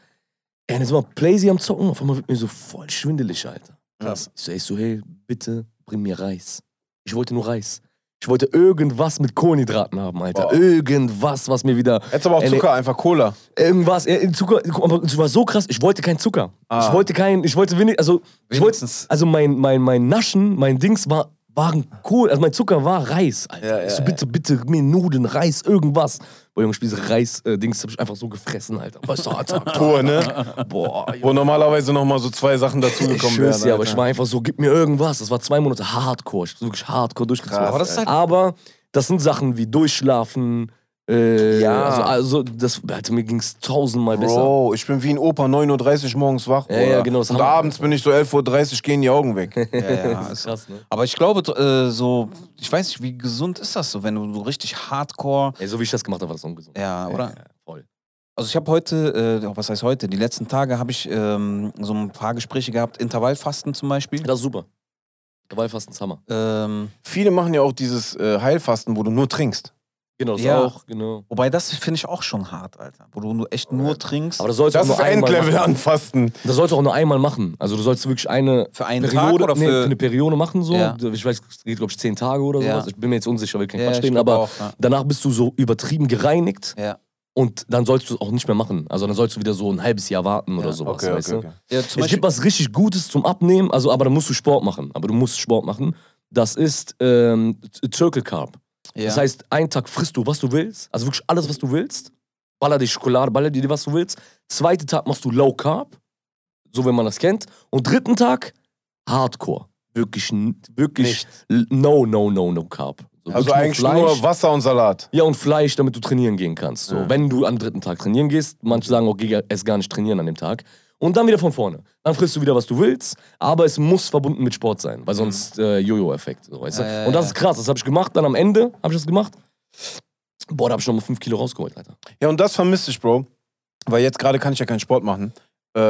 Ey, jetzt war Playsy am Zocken. Auf einmal wird mir so voll schwindelig, Alter. Krass. Ich so, ey, so, hey, bitte bring mir Reis. Ich wollte nur Reis. Ich wollte irgendwas mit Kohlenhydraten haben, Alter. Boah. Irgendwas, was mir wieder. Jetzt aber auch Ey, Zucker, einfach Cola. Irgendwas, äh, Zucker, aber es war so krass, ich wollte keinen Zucker. Ah. Ich wollte kein, ich wollte wenig, also, ich wollte, also mein, mein, mein Naschen, mein Dings war, waren cool, also mein Zucker war Reis, Alter. Ja, ja, so, bitte, bitte, mir Nudeln, Reis, irgendwas. Boah, Junge, diese Reis-Dings hab ich einfach so gefressen, Alter. Weißt du, Alter. Pur, ne? Boah, Junge. Wo normalerweise nochmal so zwei Sachen dazugekommen wären. dir, aber ich war einfach so, gib mir irgendwas. Das war zwei Monate Hardcore. Ich hab wirklich Hardcore durchgezogen. Krass, Aber das halt- Aber das sind Sachen wie Durchschlafen. Äh, Ja. Also, also das, Alter, mir ging's tausendmal besser. Bro, ich bin wie ein Opa, 9.30 Uhr morgens wach. Ja, ja, genau, das Und haben wir. abends bin ich so 11.30 Uhr, gehen die Augen weg. Ja, ja, Das ist ist krass, ne? Aber ich glaube, äh, so, ich weiß nicht, wie gesund ist das so, wenn du so richtig hardcore. Ey, so wie ich das gemacht habe, war das ungesund. Ja, oder? Ja, voll. Also ich habe heute, äh, was heißt heute, die letzten Tage habe ich ähm, so ein paar Gespräche gehabt, Intervallfasten zum Beispiel. Das ist super. Gewaltfasten ist Hammer. Ähm, Viele machen ja auch dieses äh, Heilfasten, wo du nur trinkst. Genau, das Ja. auch, genau. wobei das finde ich auch schon hart, Alter. Wo du nur echt nur trinkst. Aber das sollst du Das auch ist nur einmal Endlevel machen. an Fasten. Das sollst du auch nur einmal machen. Also du sollst wirklich eine für einen Periode, Tag oder nee, für. eine Periode machen so. Ja. Ich weiß, es geht glaube ich zehn Tage oder Ja. sowas. Ich bin mir jetzt unsicher, will kein ja, Quatsch glaub aber auch, ja. danach bist du so übertrieben gereinigt Ja. und dann sollst du es auch nicht mehr machen. Also dann sollst du wieder so ein halbes Jahr warten oder Ja, sowas, Okay, weißt okay, du? okay. Es gibt was richtig Gutes zum Abnehmen, also aber da musst du Sport machen. Aber du musst Sport machen. Das ist ähm, Circle Carb. Ja. Das heißt, einen Tag frisst du, was du willst. Also wirklich alles, was du willst. Baller dir Schokolade, baller dir, was du willst. Zweiten Tag machst du Low Carb. So, wenn man das kennt. Und dritten Tag Hardcore. Wirklich, wirklich no, no, no, no Carb. So, Also eigentlich nur Wasser und Salat. Ja, und Fleisch, damit du trainieren gehen kannst. So, Ja. Wenn du am dritten Tag trainieren gehst, manche sagen, okay, erst gar nicht trainieren an dem Tag. Und dann wieder von vorne. Dann frisst du wieder, was du willst, aber es muss verbunden mit Sport sein, weil sonst äh, Jojo-Effekt. So, weißt du? Ja, ja, und das ist krass, das habe ich gemacht. Dann am Ende habe ich das gemacht. Boah, da habe ich noch mal 5 Kilo rausgeholt, Alter. Ja, und das vermisse ich, Bro. Weil jetzt gerade kann ich ja keinen Sport machen. Äh,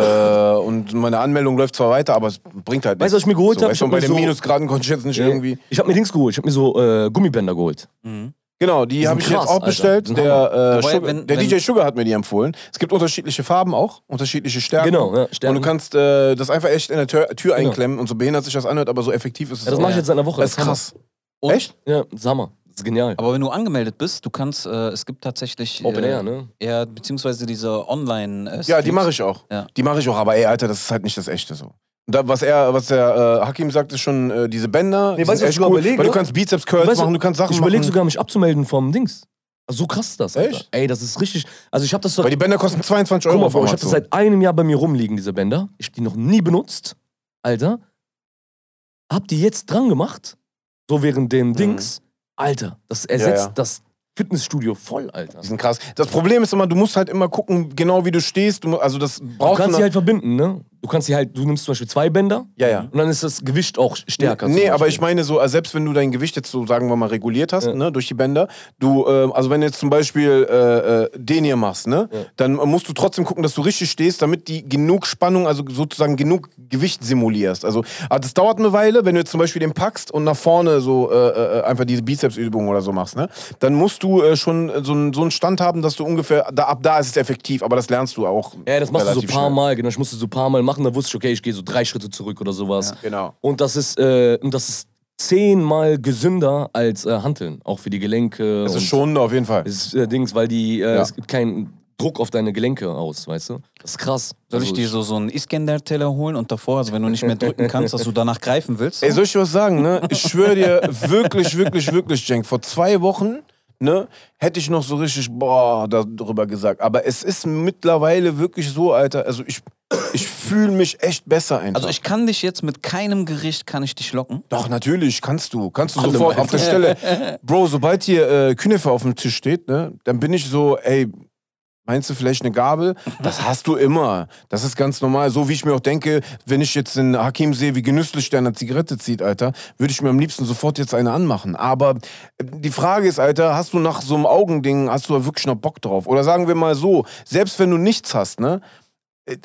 und meine Anmeldung läuft zwar weiter, aber es bringt halt nichts. Weißt du, was ich mir geholt so, hab? weißt du, Ich und bei hab mir den so- Minusgraden konnte ich jetzt nicht irgendwie. Ich habe mir Dings geholt, ich habe mir so äh, Gummibänder geholt. Mhm. Genau, die Die habe ich jetzt krass, auch Alter. bestellt. Sind Der, äh, Sugar, wenn- der wenn- DJ Sugar hat mir die empfohlen. Es gibt unterschiedliche Farben auch, unterschiedliche Stärken. Genau, ja, Und Stärken. du kannst äh, das einfach echt in der Tür, Tür Genau. einklemmen und so behindert sich das anhört, aber so effektiv ist es ja, das auch. mache ich jetzt seit einer Woche. Das ist krass. Und- Echt? Ja, das ist Hammer. Das ist genial. Aber wenn du angemeldet bist, du kannst, äh, es gibt tatsächlich. Open äh, Air, ne? Ja, beziehungsweise diese Online. Äh, Ja, die mache ich auch. Ja. Die mache ich auch, aber ey, Alter, das ist halt nicht das Echte so. Da, was er, was der äh, Hakim sagt, ist schon äh, diese Bänder. die weißt du, was ich cool, überlege? Weil du kannst Bizeps Curls Weißt machen, du kannst Sachen Ich überlege machen. sogar, mich abzumelden vom Dings. Also so krass ist das. Alter. Echt? Ey, das ist richtig. Also ich habe das. Weil die Bänder kosten 22 Guck Euro mal, auf Bro, ich habe das seit einem Jahr bei mir rumliegen, diese Bänder. Ich hab die noch nie benutzt. Alter. Hab die jetzt dran gemacht. So während dem Dings. Alter, das ersetzt ja. das Fitnessstudio voll, Alter. Die sind krass. Das Problem ist immer, du musst halt immer gucken, genau wie du stehst. Du, also das Du kannst sie halt verbinden, ne? Du kannst sie halt, du nimmst zum Beispiel zwei Bänder Ja, ja. und dann ist das Gewicht auch stärker. zum Nee, aber ich meine so, also selbst wenn du dein Gewicht jetzt so, sagen wir mal, reguliert hast, Ja. ne, durch die Bänder, du, ähm, also wenn du jetzt zum Beispiel äh, äh, den hier machst, ne, Ja. dann musst du trotzdem gucken, dass du richtig stehst, damit die genug Spannung, also sozusagen genug Gewicht simulierst. Also, aber das dauert eine Weile, wenn du jetzt zum Beispiel den packst und nach vorne so äh, äh, einfach diese Bizepsübung oder so machst, ne, dann musst du äh, schon so, einen- so einen Stand haben, dass du ungefähr, da, ab da ist es effektiv, aber das lernst du auch. Ja, das machst du so ein paar schnell. Mal, genau. Ich musste so ein paar Mal machen, da wusste ich, okay, ich gehe so drei Schritte zurück oder sowas. Genau. Und das ist, äh, und das ist zehnmal gesünder als äh, Hanteln, auch für die Gelenke. Das und ist schon auf jeden Fall. Das ist äh, Dings, weil die, äh, Ja. es gibt keinen Druck auf deine Gelenke aus, weißt du? Das ist krass. Soll ich Also dir so, so einen Iskender-Teller holen und davor, also wenn du nicht mehr drücken kannst, dass du danach greifen willst? Ey, soll ich dir was sagen, ne? Ich schwöre dir, wirklich, wirklich, wirklich, Cenk, vor zwei Wochen, ne, hätte ich noch so richtig, boah, darüber gesagt. Aber es ist mittlerweile wirklich so, Alter, also ich, ich fühle mich echt besser einfach. also ich kann dich jetzt mit keinem Gericht, kann ich dich locken. Doch, natürlich, kannst du. Kannst du Alle sofort auf der Stelle. Bro, sobald hier äh, Künefe auf dem Tisch steht, ne, dann bin ich so, ey, meinst du vielleicht eine Gabel? Das hast du immer. Das ist ganz normal. So wie ich mir auch denke, wenn ich jetzt den Hakim sehe, wie genüsslich der eine Zigarette zieht, Alter, würde ich mir am liebsten sofort jetzt eine anmachen. Aber äh, die Frage ist, Alter, hast du nach so einem Augending, hast du da wirklich noch Bock drauf? Oder sagen wir mal so, selbst wenn du nichts hast, ne? äh,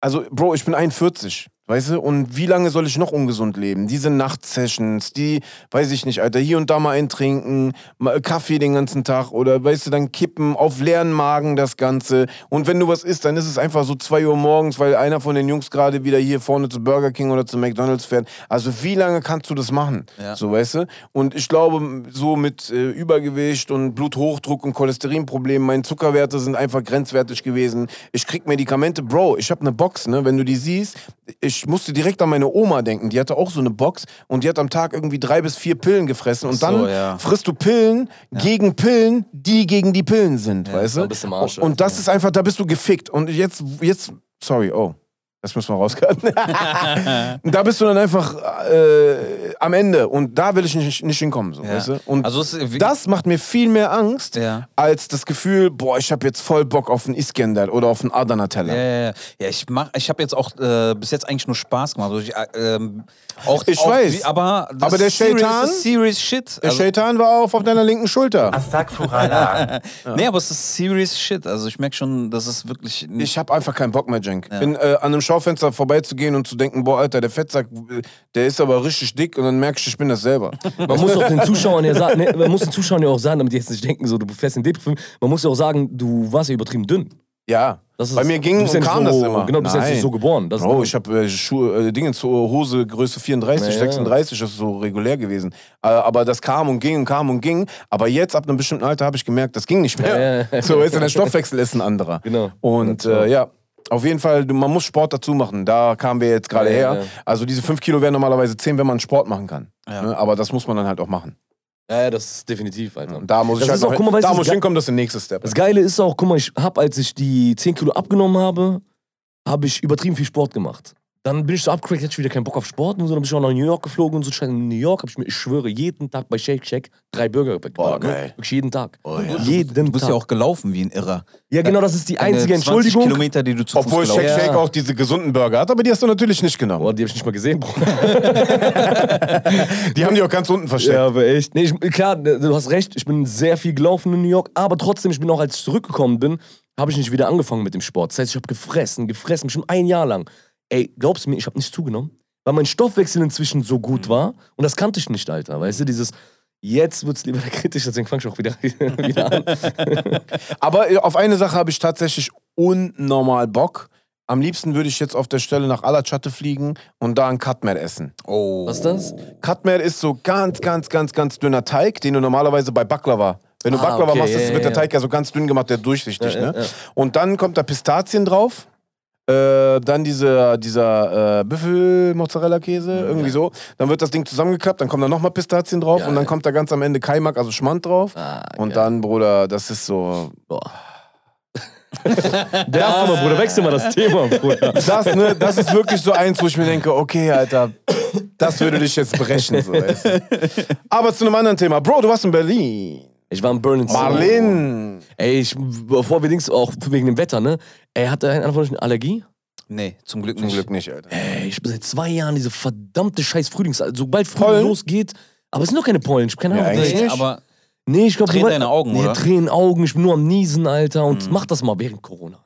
Also, Bro, ich bin 41. Weißt du? Und wie lange soll ich noch ungesund leben? Diese Nachtsessions, die, weiß ich nicht, Alter, hier und da mal eintrinken, mal Kaffee den ganzen Tag oder, weißt du, dann kippen, auf leeren Magen das Ganze. Und wenn du was isst, dann ist es einfach so 2 Uhr morgens, weil einer von den Jungs gerade wieder hier vorne zu Burger King oder zu McDonalds fährt. Also wie lange kannst du das machen? Ja. So, weißt du? Und ich glaube, so mit äh, Übergewicht und Bluthochdruck und Cholesterinproblemen, meine Zuckerwerte sind einfach grenzwertig gewesen. Ich krieg Medikamente, Bro, ich habe eine Box, ne? Wenn du die siehst, ich musste direkt an meine Oma denken. Die hatte auch so eine Box und die hat am Tag irgendwie drei bis vier Pillen gefressen. Und Ach dann so, ja. frisst du Pillen gegen Pillen, die gegen die Pillen sind, weißt du? Arsch, und, und das ist einfach, da bist du gefickt. Und jetzt, jetzt, sorry, oh. Das müssen wir rauscutten. da bist du dann einfach äh, am Ende und da will ich nicht, nicht hinkommen. So, Ja. weißt du? Und Also das macht mir viel mehr Angst, Ja. als das Gefühl, boah, ich habe jetzt voll Bock auf einen Iskender oder auf einen Adana-Teller. Ja, ja, ja. ich mach, ich habe jetzt auch äh, bis jetzt eigentlich nur Spaß gemacht. Also ich, äh, ähm, auch, Ich auch weiß. Wie, aber das Aber der Shaitan- serious shit. Der Also, Shaitan war auf, auf deiner linken Schulter. nee, aber es ist serious shit. Also ich merke schon, dass es wirklich. Ich habe einfach keinen Bock mehr, Jenk. Bin äh, an einem Schaufenster vorbeizugehen und zu denken, boah, Alter, der Fettsack, der ist aber richtig dick und dann merkst du, ich bin das selber. Man muss auch den Zuschauern ja sagen, ne, man muss den Zuschauern ja auch sagen, damit die jetzt nicht denken, so du fährst in Depri-Film, man muss ja auch sagen, du warst ja übertrieben dünn. Ja. Das ist- Bei mir ging und ja kam so, das immer. Genau, du bist Nein. nicht so geboren. Das ist Bro, ich habe äh, Schuhe, äh, Dinge zur Hose Größe 34, Ja, ja. 36, das ist so regulär gewesen. Äh, aber das kam und ging und kam und ging. Aber jetzt ab einem bestimmten Alter habe ich gemerkt, das ging nicht mehr. Ja, ja. So, weißt du, der Stoffwechsel ist ein anderer. Genau. Und Ja, äh, ja. Auf jeden Fall, du- man muss Sport dazu machen. Da kamen wir jetzt gerade Ja, her. ja. Also diese 5 Kilo wären normalerweise 10, wenn man Sport machen kann. Ja. Ne? Aber das muss man dann halt auch machen. Ja, ja, das ist definitiv, Alter. Und da muss ich Das halt ist auch, noch, guck mal, da muss ich hinkommen, das ist der nächste Step. Das Geile ist auch, guck mal, ich habe, als ich die 10 Kilo abgenommen habe, habe ich übertrieben viel Sport gemacht. Dann bin ich so abgecrackt, hatte ich wieder keinen Bock auf Sport und so. Dann bin ich auch nach New York geflogen und so. In New York habe ich mir, ich schwöre, jeden Tag bei Shake Shack drei Burger weggeballert. Boah, ne? geil. Wirklich jeden Tag. Oh, ja. Jeden du bist Tag. ja auch gelaufen wie ein Irrer. ja, genau, das ist die einzige 20 Entschuldigung. Kilometer, die du zu Obwohl Fuß Shake Shake Ja. auch diese gesunden Burger hat, aber die hast du natürlich nicht genommen. Boah, die habe ich nicht mal gesehen, Bruder. Die haben die auch ganz unten versteckt. Ja, aber echt. Nee, ich, klar, du hast recht, ich bin sehr viel gelaufen in New York, aber trotzdem, ich bin auch, als ich zurückgekommen bin, habe ich nicht wieder angefangen mit dem Sport. Das heißt, ich habe gefressen, gefressen, schon ein Jahr lang. Ey, glaubst du mir, ich habe nicht zugenommen? Weil mein Stoffwechsel inzwischen so gut war und das kannte ich nicht, Alter. Weißt du, dieses, jetzt wird's lieber kritisch, deswegen fange ich auch wieder, wieder an. Aber auf eine Sache habe ich tatsächlich unnormal Bock. Am liebsten würde ich jetzt auf der Stelle nach Alachatte fliegen und da ein Katmer essen. Oh. Was ist das? Katmer ist so ganz, ganz, ganz, ganz dünner Teig, den du normalerweise bei Baklava. Wenn du Ah, Baklava okay, machst, ja, ja, wird der ja. Teig ja so ganz dünn gemacht, der durchsichtig. Ja, ja, ne? ja. Und dann kommt da Pistazien drauf. Äh, dann diese, dieser äh, Büffel-Mozzarella-Käse, irgendwie so. Dann wird das Ding zusammengeklappt, dann kommen da nochmal Pistazien drauf Geil. und dann kommt da ganz am Ende Kaimak, also Schmand drauf. Ah, und dann, Bruder, das ist so. Boah. Der arme Bruder, wechsel mal das Thema, Bruder. Das, ne, das ist wirklich so eins, wo ich mir denke, okay, Alter, das würde dich jetzt brechen. So, weißt du. Aber zu einem anderen Thema. Bro, du warst in Berlin. Ich war in Burning Marlin. Ey, ich, bevor wir Dings, auch wegen dem Wetter, ne? Ey, hat einer von euch eine Allergie? Nee, zum Glück Zum nicht. Glück nicht, Alter. Ey, ich bin seit zwei Jahren diese verdammte scheiß Frühlings... Sobald Frühling Pollen? losgeht... Aber es sind doch keine Pollen, ich hab keine Ja, Ahnung. eigentlich Nee, nicht. Aber nee, ich glaube... Tränen deine Augen, nee, oder? Tränen Augen, ich bin nur am Niesen, Alter. Und Mhm. mach das mal während Corona.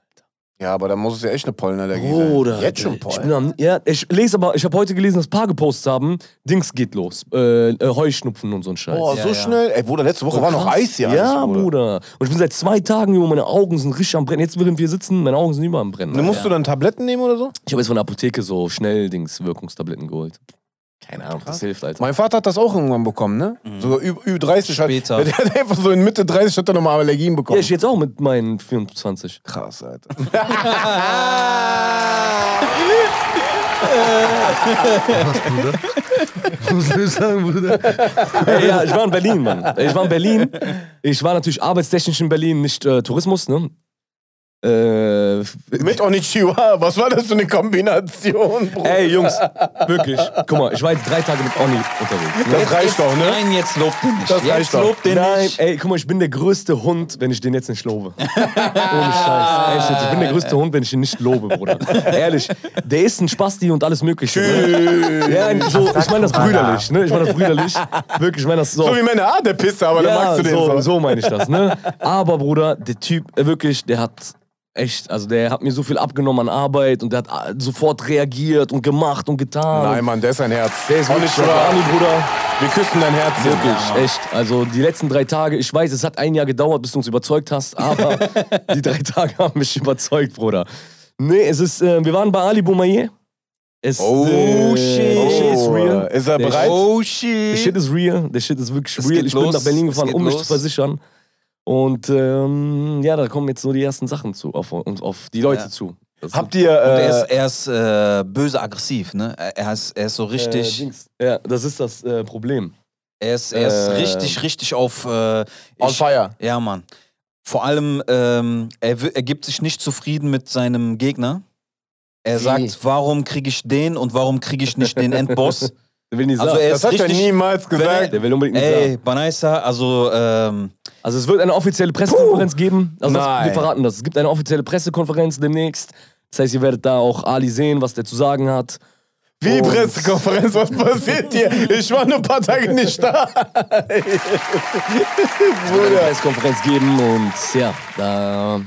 Ja, aber da muss es ja echt eine Pollenallergie Bruder, sein. Jetzt schon Ich, bin Pollen. am, ja, ich lese aber, ich habe heute gelesen, dass ein paar gepostet haben, Dings geht los. Äh, äh, Heuschnupfen und so ein Scheiß. Boah, Ja, so ja. schnell. Ey, Bruder, letzte Woche war noch. Eis hier. Ja, alles, Bruder. Und ich bin seit zwei Tagen, Junge, meine Augen sind richtig am Brennen. Jetzt, während wir sitzen, meine Augen sind immer am Brennen. Du musst du dann Tabletten nehmen oder so? Ich habe jetzt von der Apotheke so schnell Dings Wirkungstabletten geholt. Keine Ahnung, das hilft, Alter. Mein Vater hat das auch irgendwann bekommen, ne? So Ü Ü30 hat, Später. Der hat einfach so in Mitte 30 hat er nochmal Allergien Ja, bekommen. ich jetzt auch mit meinen 24. Krass, Alter. Was, Bruder? Was soll ich sagen, Bruder? Ey, ja, ich war in Berlin, Mann. Ich war in Berlin. Ich war natürlich arbeitstechnisch in Berlin, nicht äh, Tourismus, ne? Äh, Mit Onichiwa, was war das für eine Kombination, Bruder? ey, Jungs, wirklich. Guck mal, ich war jetzt drei Tage mit Oni unterwegs. Das reicht doch, ne? Nein, jetzt lob den nicht. Das jetzt reicht doch. lob den Nein, nicht. ey, guck mal, ich bin der größte Hund, wenn ich den jetzt nicht lobe. Ohne Scheiß. Jetzt, ich bin der größte Hund, wenn ich ihn nicht lobe, Bruder. Ehrlich, der ist ein Spasti und alles Mögliche. Ne? Ja, so, ich meine das brüderlich, ne? Ich meine das brüderlich. Wirklich, ich meine das so. So wie meine Art, der Pisser, aber dann ja, magst du den so, so. so meine ich das, ne? Aber Bruder, der Typ, äh, wirklich, der hat Echt, also der hat mir so viel abgenommen an Arbeit und der hat ah, sofort reagiert und gemacht und getan. Nein, Mann, der ist ein Herz. der ist wirklich. Rani, Bruder. Wir küssen dein Herz. Wirklich, echt. Also die letzten drei Tage, ich weiß, es hat ein Jahr gedauert, bis du uns überzeugt hast, aber die drei Tage haben mich überzeugt, Bruder. Nee, es ist, äh, wir waren bei Ali Boumaier. Es, Oh, äh, shit. Der shit ist real. Ist er Der bereit? Oh Der shit. shit ist real. Der shit ist wirklich Es real. Ich bin los. nach Berlin gefahren, um mich los. zu versichern. Und ähm, ja, da kommen jetzt so die ersten Sachen zu, auf, uns- auf die Leute Ja. zu. Das Habt ihr. Und er Äh, ist, er ist äh, böse aggressiv, ne? Er- Er ist, er ist so Äh, richtig. Dings. ja, das ist das äh, Problem. er ist, er ist äh, richtig, richtig auf. Äh, on ich- fire. Ja, Mann. Vor allem, ähm, er, er gibt sich nicht zufrieden mit seinem Gegner. Er Wie? sagt, warum kriege ich den und warum kriege ich nicht den Endboss? Der will nicht Also er Das ist hat er richtig. niemals wenn er- gesagt. Der will unbedingt nicht Ey, sagen. Banaisa, also ähm, Also es wird eine offizielle Pressekonferenz geben. Also das, wir verraten das. Es gibt eine offizielle Pressekonferenz demnächst. Das heißt, ihr werdet da auch Ali sehen, was der zu sagen hat. Wie Und- Pressekonferenz, was passiert hier? Ich war nur ein paar Tage nicht da. Es wird eine Pressekonferenz geben und ja, da.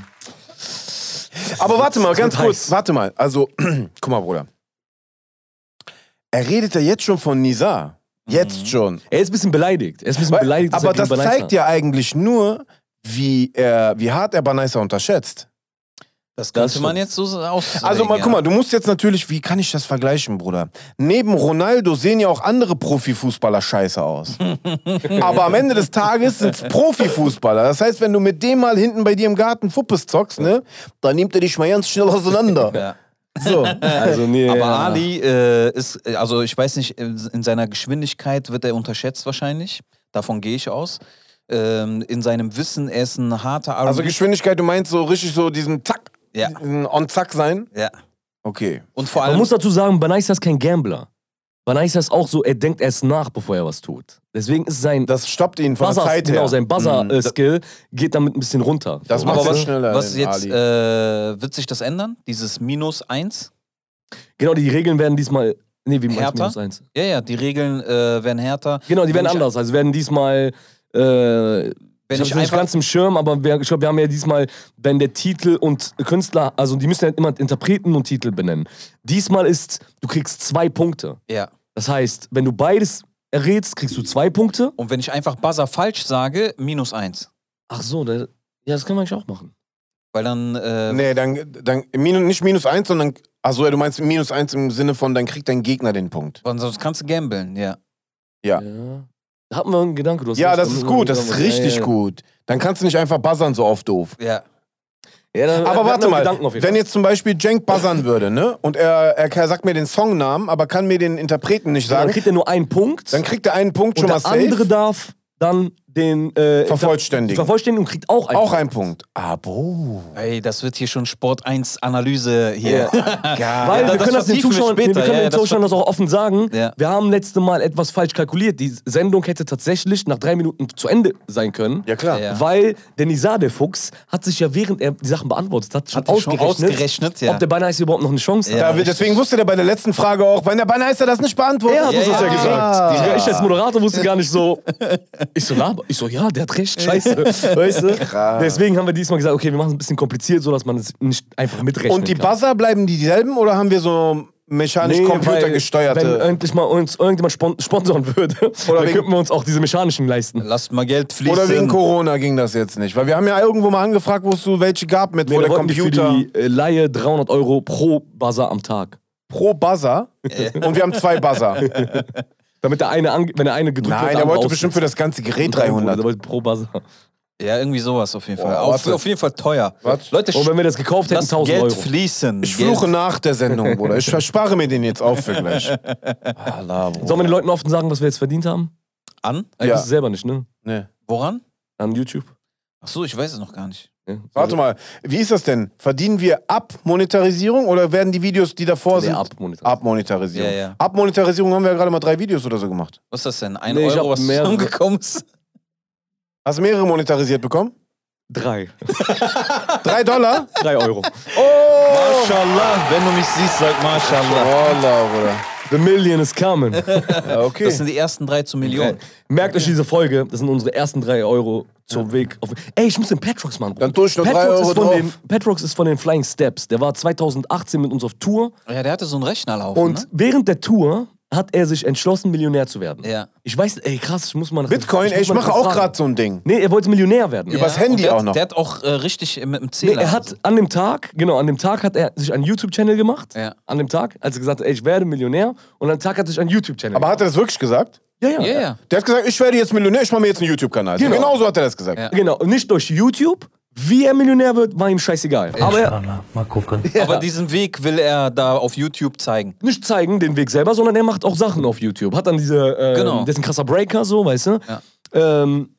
Aber warte mal, ganz kurz, heiß. warte mal. Also, guck mal, Bruder. Er redet ja jetzt schon von Nizar. Jetzt schon. Er ist ein bisschen beleidigt. Er ist ein bisschen Weil- beleidigt. dass aber er das gegen zeigt ja eigentlich nur, wie, er, wie hart er Banaisa unterschätzt. das könnte man jetzt so auslegen. Also mal, ja. guck mal, du musst jetzt natürlich, wie kann ich das vergleichen, Bruder? Neben Ronaldo sehen ja auch andere Profifußballer scheiße aus. Aber am Ende des Tages sind es Profifußballer. Das heißt, wenn du mit dem mal hinten bei dir im Garten Fuppes zockst, ne, dann nimmt er dich mal ganz schnell auseinander. Ja. So. Also, nee, Aber ja. Ali äh, ist, äh, also ich weiß nicht, in in seiner Geschwindigkeit wird er unterschätzt wahrscheinlich. Davon gehe ich aus. Ähm, in seinem Wissen, er ist ein harter Also R&B. Geschwindigkeit, du meinst so richtig so diesen Zack, Ja. diesen On-Zack sein? Ja. Okay. Und vor Man allem, muss dazu sagen, Banaisa ist kein Gambler. Banaisa ist auch so, er denkt erst nach, bevor er was tut. Deswegen ist sein Das stoppt ihn von der Buzzer, Zeit genau, her. sein Buzzer-Skill geht damit ein bisschen runter. Das So. macht aber er was, schneller, was jetzt, Ali. äh, wird sich das ändern? Dieses Minus 1? Genau, die Regeln werden diesmal. Nee, wie meinst du Härter? minus eins? Ja, ja, die Regeln äh, werden härter. Genau, die werden anders. Also werden diesmal. Äh, Wenn ich ich nicht ganz im Schirm, aber wir, ich glaube, wir haben ja diesmal, wenn der Titel und Künstler, also die müssen ja immer Interpreten und Titel benennen. Diesmal ist, du kriegst zwei Punkte. Ja. Das heißt, wenn du beides errätst, kriegst du zwei Punkte. Und wenn ich einfach Buzzer falsch sage, minus 1. Ach so, da, ja, das können wir eigentlich auch machen. Weil dann, äh, Nee, dann, dann minus, nicht minus eins, sondern. Achso, ja, du meinst minus eins im Sinne von, dann kriegt dein Gegner den Punkt. weil sonst kannst du gambeln, ja. Ja. Da hatten wir einen Gedanke. Du hast Ja, recht, das da ist gut, das ist richtig ja, ja. gut. Dann kannst du nicht einfach buzzern so oft doof. Ja. Ja, da- wir Aber warte mal, Gedanken wenn jetzt zum Beispiel Cenk buzzern würde, ne? Und er, er sagt mir den Songnamen, aber kann mir den Interpreten nicht dann sagen, kriegt er nur einen Punkt. dann kriegt er einen Punkt und schon mal der andere safe. darf dann den äh, Vervollständigen. vervollständigen und kriegt auch einen Auch Punkt. ein Punkt. Abo. Ey, das wird hier schon Sport 1 Analyse hier. Weil Ja, wir das können das den wir Zuschauern, später. nee, wir können Ja, den ja, das Zuschauern das auch offen sagen. Ja. Wir haben letzte Mal etwas falsch kalkuliert. Die Sendung hätte tatsächlich nach drei Minuten zu Ende sein können. Ja, klar. Ja. Weil der Nizar, der Fuchs, hat sich ja während er die Sachen beantwortet hat, schon Hat er schon ausgerechnet, ausgerechnet, ja. ob der Beinahe überhaupt noch eine Chance hat. Ja. Deswegen wusste der bei der letzten Frage auch, wenn der Baneister das nicht beantwortet. Er hat uns Ja, das ja ja. gesagt. Ja. Ich, ich als Moderator wusste gar nicht so. Ich so, laber. Ich so, ja, der hat recht, scheiße. weißt du? Deswegen haben wir diesmal gesagt, okay, wir machen es ein bisschen kompliziert, so dass man es nicht einfach mitrechnen Und die kann. Buzzer bleiben die dieselben oder haben wir so mechanisch weil, computergesteuerte? Wenn endlich mal uns irgendjemand spon sponsern würde, dann wegen- könnten wir uns auch diese mechanischen leisten. Lasst mal Geld fließen. Oder wegen Corona ging das jetzt nicht? Weil wir haben ja irgendwo mal angefragt, wo es so welche gab mit, Nee, wo der wollten die Computer für die äh, Laie 300 Euro pro Buzzer am Tag. pro Buzzer und wir haben zwei Buzzer. Damit der eine, ange- wenn der eine gedrückt wird, Nein, der er andere wollte bestimmt für das ganze Gerät aussitzt. 300. Der wollte pro Buzzer. Ja, irgendwie sowas auf jeden Fall. Boah, auf, warte. auf jeden Fall teuer. Was? Leute, Und wenn wir das gekauft hätten, lasst 1000 Geld Euro. fließen. Ich fluche Geld. nach der Sendung, Bruder. Ich verspare mir den jetzt auf für gleich. Allah. Sollen wir den Leuten offen sagen, was wir jetzt verdient haben? An? Äh, Ja. Das ist selber nicht, ne? Nee. Woran? An YouTube. Ach so, ich weiß es noch gar nicht. Ja. Warte mal, wie ist das denn? Verdienen wir ab Monetarisierung oder werden die Videos, die davor Nee, sind, ab, Monitor. ab Monetarisierung? Ja, ja. Ab Monetarisierung haben wir ja gerade mal drei Videos oder so gemacht. Was ist das denn? Ein Nee, Euro, was zusammengekommen ist? Hast du mehrere monetarisiert bekommen? Drei. Drei Dollar? Drei Euro. Oh! Mashallah, wenn du mich siehst, sag Mashallah. Allah, Bruder. The million is coming. Ja, okay. Das sind die ersten drei zu Millionen. Merkt euch diese Folge, das sind unsere ersten drei Euro zum Weg. Auf Ey, ich muss den Patrox machen. Dann tue ich noch drei Patrox Euro ist von drauf. den, Patrox ist von den Flying Steps. Der war 2018 mit uns auf Tour. Ja, der hatte so einen Rechner laufen. Und ne? während der Tour hat er sich entschlossen, Millionär zu werden. Ja. Ich weiß, ey, krass, ich muss mal nach Bitcoin, ey, muss ich mache auch gerade so ein Ding. Nee, er wollte Millionär werden. Übers Ja, Handy und der auch noch. Der hat auch äh, richtig mit dem Nee, Zähler. er hat an dem Tag, genau, an dem Tag hat er sich einen YouTube-Channel gemacht. Ja. An dem Tag, als er gesagt hat, ey, ich werde Millionär. Und an dem Tag hat er sich einen YouTube-Channel Aber hat er das wirklich gesagt? Ja, ja. Ja. Der hat gesagt, ich werde jetzt Millionär, ich mache mir jetzt einen YouTube-Kanal. Genau. Genau. so hat er das gesagt. Ja. Genau, und nicht durch YouTube. Wie er Millionär wird, war ihm scheißegal. Aber er Mal gucken. Aber diesen Weg will er da auf YouTube zeigen. nicht zeigen, den Weg selber, sondern er macht auch Sachen auf YouTube. Hat dann diese, ähm, Genau. der ist ein krasser Breaker, so, weißt du? Ja. Ähm,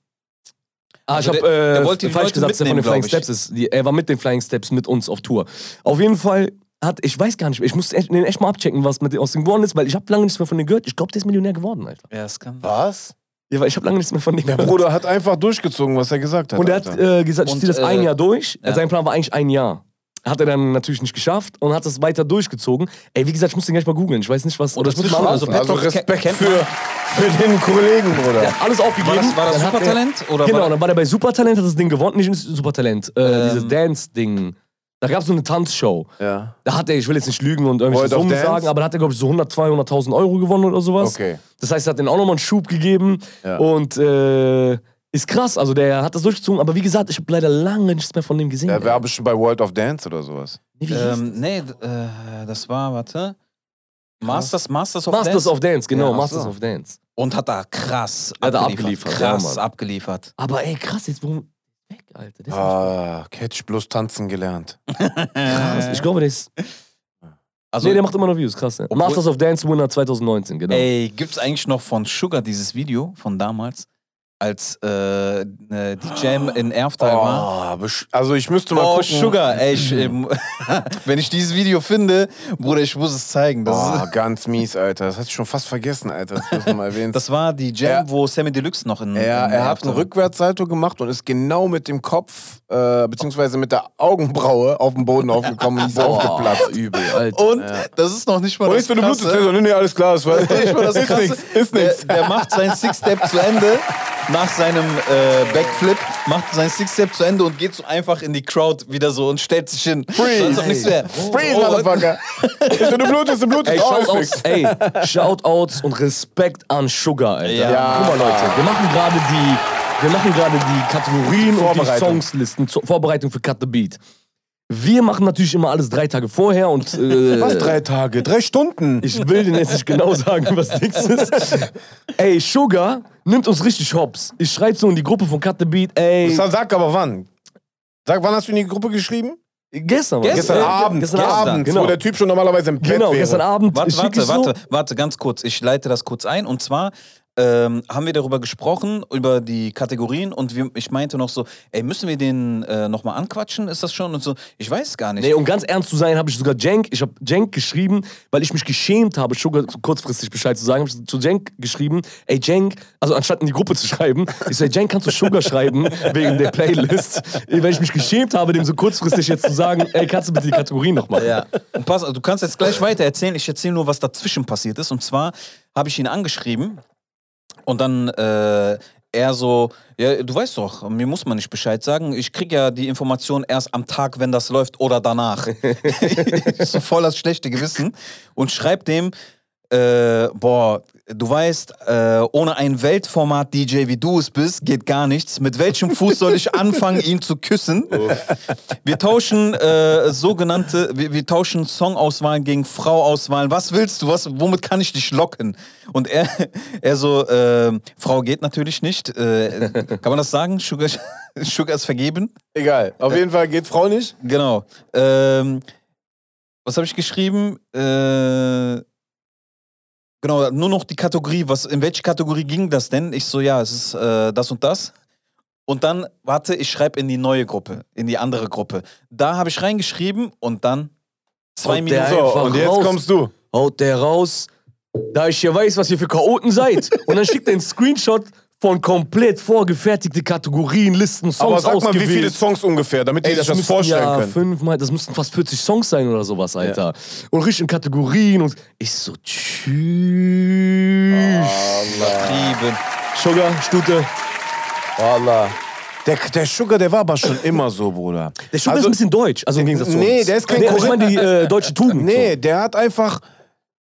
Ah, Also ich habe der- der äh, wollte falsch Leute gesagt, dass der von den Flying. Steps ist. Die, er war mit den Flying Steps mit uns auf Tour. Auf jeden Fall hat, ich weiß gar nicht, ich muss echt, den echt mal abchecken, was mit dem aus dem geworden ist, weil ich habe lange nichts mehr von dem gehört. Ich glaube, der ist Millionär geworden, Alter. Ja, das kann. Was? Ja, weil ich habe lange nichts mehr von dem Der gehört. Bruder hat einfach durchgezogen, was er gesagt hat. Und er hat äh, gesagt, ich ziehe das äh, ein Jahr durch. ja. Sein Plan war eigentlich ein Jahr. Hat er dann natürlich nicht geschafft und hat das weiter durchgezogen. Ey, wie gesagt, ich muss den gleich mal googeln. Ich weiß nicht, was. Oder ich muss mal also, also Respekt für, für den Kollegen, Bruder. der hat alles aufgegeben. War das, war das er- Supertalent? Oder Genau, war, dann war der bei Supertalent, hat das Ding gewonnen. Nicht Supertalent, äh, Ähm. dieses Dance-Ding. Da gab es so eine Tanzshow. Ja. Da hat er, ich will jetzt nicht lügen und irgendwelche Summen sagen, aber da hat er, glaube ich, so 100, 200.000 Euro gewonnen oder sowas. Okay. Das heißt, er hat den auch nochmal einen Schub gegeben. Ja. Und äh, ist krass. Also der hat das durchgezogen. Aber wie gesagt, ich habe leider lange nichts mehr von dem gesehen. Er ey. war bestimmt bei World of Dance oder sowas. Nee, wie hieß ähm, nee, äh, das war, warte. Masters, Masters of Masters Dance. of Dance, genau, Ja, Masters so. of Dance. Und hat da krass Hat er abgeliefert. abgeliefert, ja, Krass Mann. abgeliefert. Aber ey, krass, jetzt wo. Weg, Alter. Ist Ah, Catch bloß tanzen gelernt. krass. Ich glaube, ist. Also, nee, der macht immer noch Views, krass. Obwohl- Masters of Dance Winner 2019, genau. ey, gibt's eigentlich noch von Sugar dieses Video von damals? Als äh, eine DJ in Erftal war? Oh, besch- also ich müsste mal Oh, gucken. Sugar, ey, ich, ähm, wenn ich dieses Video finde, Bruder, ich muss es zeigen. Das, Oh, ganz mies, Alter. Das hatte ich schon fast vergessen, Alter. Das wir mal erwähnen. das war die Jam, Ja. wo Sammy Deluxe noch in. er, in er hat einen war. Rückwärtssalto gemacht und ist genau mit dem Kopf, äh, beziehungsweise mit der Augenbraue auf den Boden aufgekommen und ist aufgeplatzt. übel, Alter. Und das ist noch nicht mal Und das ich bin Bluetooth, Krasse. nee, nee, alles klar, das war, war das ist Krasse. nichts, ist nichts. Der, der macht seinen Six-Step zu Ende, nach seinem äh, Backflip, macht seinen Six-Step zu Ende und geht so einfach in die Crowd wieder so und stellt sich hin. Freeze. Ob nichts wäre. Freeze, Oh, Motherfucker. Ich bin Bluetooth, ist Bluetooth, Ey, oh, ist Shoutouts, ey, Shoutouts und Respekt an Sugar, Alter. Ja. Guck mal, Leute, wir machen gerade die, wir machen gerade die Kategorien und die. Songslisten zur Vorbereitung für Cut the Beat. Wir machen natürlich immer alles drei Tage vorher und äh, Was, drei Tage? Drei Stunden? ich will dir jetzt nicht genau sagen, was nichts ist. Ey, Sugar nimmt uns richtig hops. Ich schreibe so in die Gruppe von Cut the Beat, ey, Sag sag aber wann. Sag, wann hast du in die Gruppe geschrieben? gestern. Gestern Äh, Abend. Gestern Gestern Abend, Abend, genau. wo der Typ schon normalerweise im Bett Genau, wäre. gestern Abend Warte, warte, so, warte, warte, ganz kurz. Ich leite das kurz ein. Und zwar ähm, haben wir darüber gesprochen, über die Kategorien. Und wir, ich meinte noch so, ey, müssen wir den äh, nochmal anquatschen? Ist das schon? Und so, ich weiß gar nicht. Nee, um ganz ernst zu sein, habe ich sogar Jenk, ich habe Jenk geschrieben, weil ich mich geschämt habe, Sugar kurzfristig Bescheid zu sagen, habe ich zu Jenk geschrieben, ey Jenk, also anstatt in die Gruppe zu schreiben, ich so, ey Jenk, kannst du Sugar schreiben wegen der Playlist, weil ich mich geschämt habe, dem so kurzfristig jetzt zu sagen, ey, kannst du bitte die Kategorien noch machen? Ja. Und pass, du kannst jetzt gleich weiter erzählen. Ich erzähle nur, was dazwischen passiert ist. Und zwar habe ich ihn angeschrieben und dann äh, er so, ja, du weißt doch, mir muss man nicht Bescheid sagen. Ich kriege ja die Information erst am Tag, wenn das läuft oder danach. so voll das schlechte Gewissen. Und schreibt dem, äh, boah, du weißt, äh, ohne ein Weltformat-DJ wie du es bist, geht gar nichts. Mit welchem Fuß soll ich anfangen, ihn zu küssen? Wir tauschen äh, sogenannte, wir, wir tauschen Songauswahlen gegen Frauauswahlen. Was willst du? Was, womit kann ich dich locken? Und er, er so, äh, Frau geht natürlich nicht. Äh, kann man das sagen? Sugar, Sugar ist vergeben? Egal. Auf jeden Fall geht Frau nicht. Genau. Ähm, was habe ich geschrieben? Äh, genau, nur noch die Kategorie. Was, in welche Kategorie ging das denn? Ich so, ja, es ist äh, das und das. Und dann, warte, ich schreibe in die neue Gruppe, in die andere Gruppe. Da habe ich reingeschrieben und dann zwei der Minuten. So, Einfach und jetzt raus. kommst du. Haut der raus, da ich hier weiß, was ihr für Chaoten seid. Und dann schickt er einen Screenshot von komplett vorgefertigte Kategorien, Listen, Songs Aber sag mal, ausgewählt. wie viele Songs ungefähr, damit die Ey, sich das müssten vorstellen ja können. fünfmal, das müssten fast 40 Songs sein oder sowas, Alter. Und richtig in Kategorien und ich so, tschüss. Übertrieben. Sugar, Stute. Wallah. Der, der Sugar, der war aber schon immer so, Bruder. Der Sugar Also- ist ein bisschen deutsch, also im Gegensatz zu Nee, uns. der ist kein nee, aber Ich meine die äh, deutsche Tugend. Nee, der hat einfach,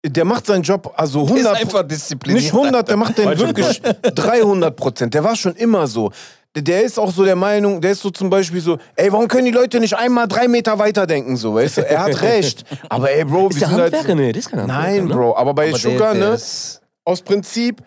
der macht seinen Job, also 100 Ist einfach diszipliniert. Nicht 100, der macht den wirklich 300 Prozent. Der war schon immer so. Der- Der ist auch so der Meinung, der ist so zum Beispiel so, ey, warum können die Leute nicht einmal drei Meter weiter denken, so, weißt du? Er hat recht. Aber ey, Bro, Ist wir der sind Handwerker? halt... Nee, der ist kein Handwerker. Nein, ne? Bro, aber bei Aber der- Sugar, der ne, ist- aus Prinzip,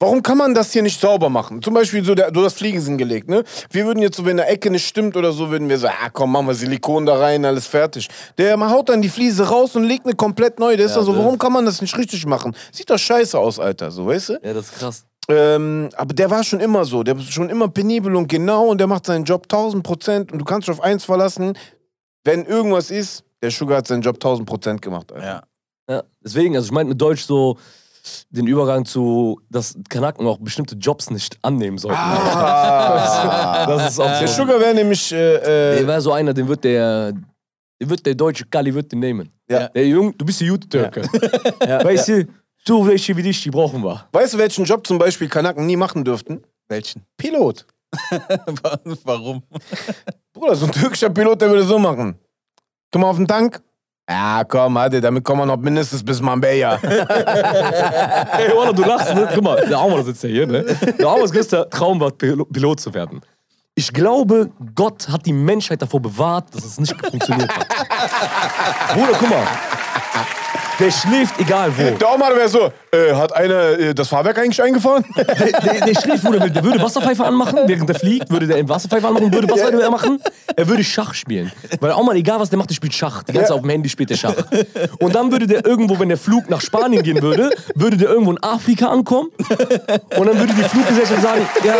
warum kann man das hier nicht sauber machen? Zum Beispiel so, der, du hast Fliegensen gelegt, ne? Wir würden jetzt so, wenn der Ecke nicht stimmt oder so, würden wir so, ah komm, machen wir Silikon da rein, alles fertig. Der haut dann die Fliese raus und legt eine komplett neue. Der ist dann so, warum kann man das nicht richtig machen? Sieht doch scheiße aus, Alter, so, weißt du? Ja, das ist krass. Ähm, aber der war schon immer so. Der ist schon immer penibel und genau und der macht seinen Job 1000 Prozent und du kannst dich auf eins verlassen. Wenn irgendwas ist, der Sugar hat seinen Job 1000 Prozent gemacht. Alter. Ja. Ja, deswegen, also ich meine mit Deutsch so den Übergang zu, dass Kanaken auch bestimmte Jobs nicht annehmen sollten. Ah. Das ist auch Der so. Sugar wäre nämlich. Äh, Der äh, wäre so einer, den wird der, den wird der deutsche Kali wird den nehmen. Ja. Der Jung, du bist der gute Türke. Weißt du, so welche wie dich, die brauchen wir. weißt du, welchen Job zum Beispiel Kanaken nie machen dürften? Welchen? Pilot. Warum? Bruder, so ein türkischer Pilot, der würde so machen. Komm mal auf den Tank. Ja, komm, warte, damit kommen wir noch mindestens bis Mambella. Ey, Walla, du lachst, ne? Guck mal, der Amor sitzt ja hier, ne? Der Amors größter Traum war, Pil- Pilot zu werden. Ich glaube, Gott hat die Menschheit davor bewahrt, dass es nicht funktioniert hat. Bruder, guck mal. Der schläft egal wo. Der Omar wäre so, äh, hat einer äh, das Fahrwerk eigentlich eingefahren? Der, der, der schläft, Bruder. Der würde Wasserpfeife anmachen, während er fliegt, würde der Wasserpfeife anmachen, würde was würde er machen? Er würde Schach spielen. Weil auch mal egal was der macht, der spielt Schach. Die ganze Zeit auf dem Handy spielt der Schach. Und dann würde der irgendwo, wenn der Flug nach Spanien gehen würde, würde der irgendwo in Afrika ankommen. Und dann würde die Fluggesellschaft sagen, ja,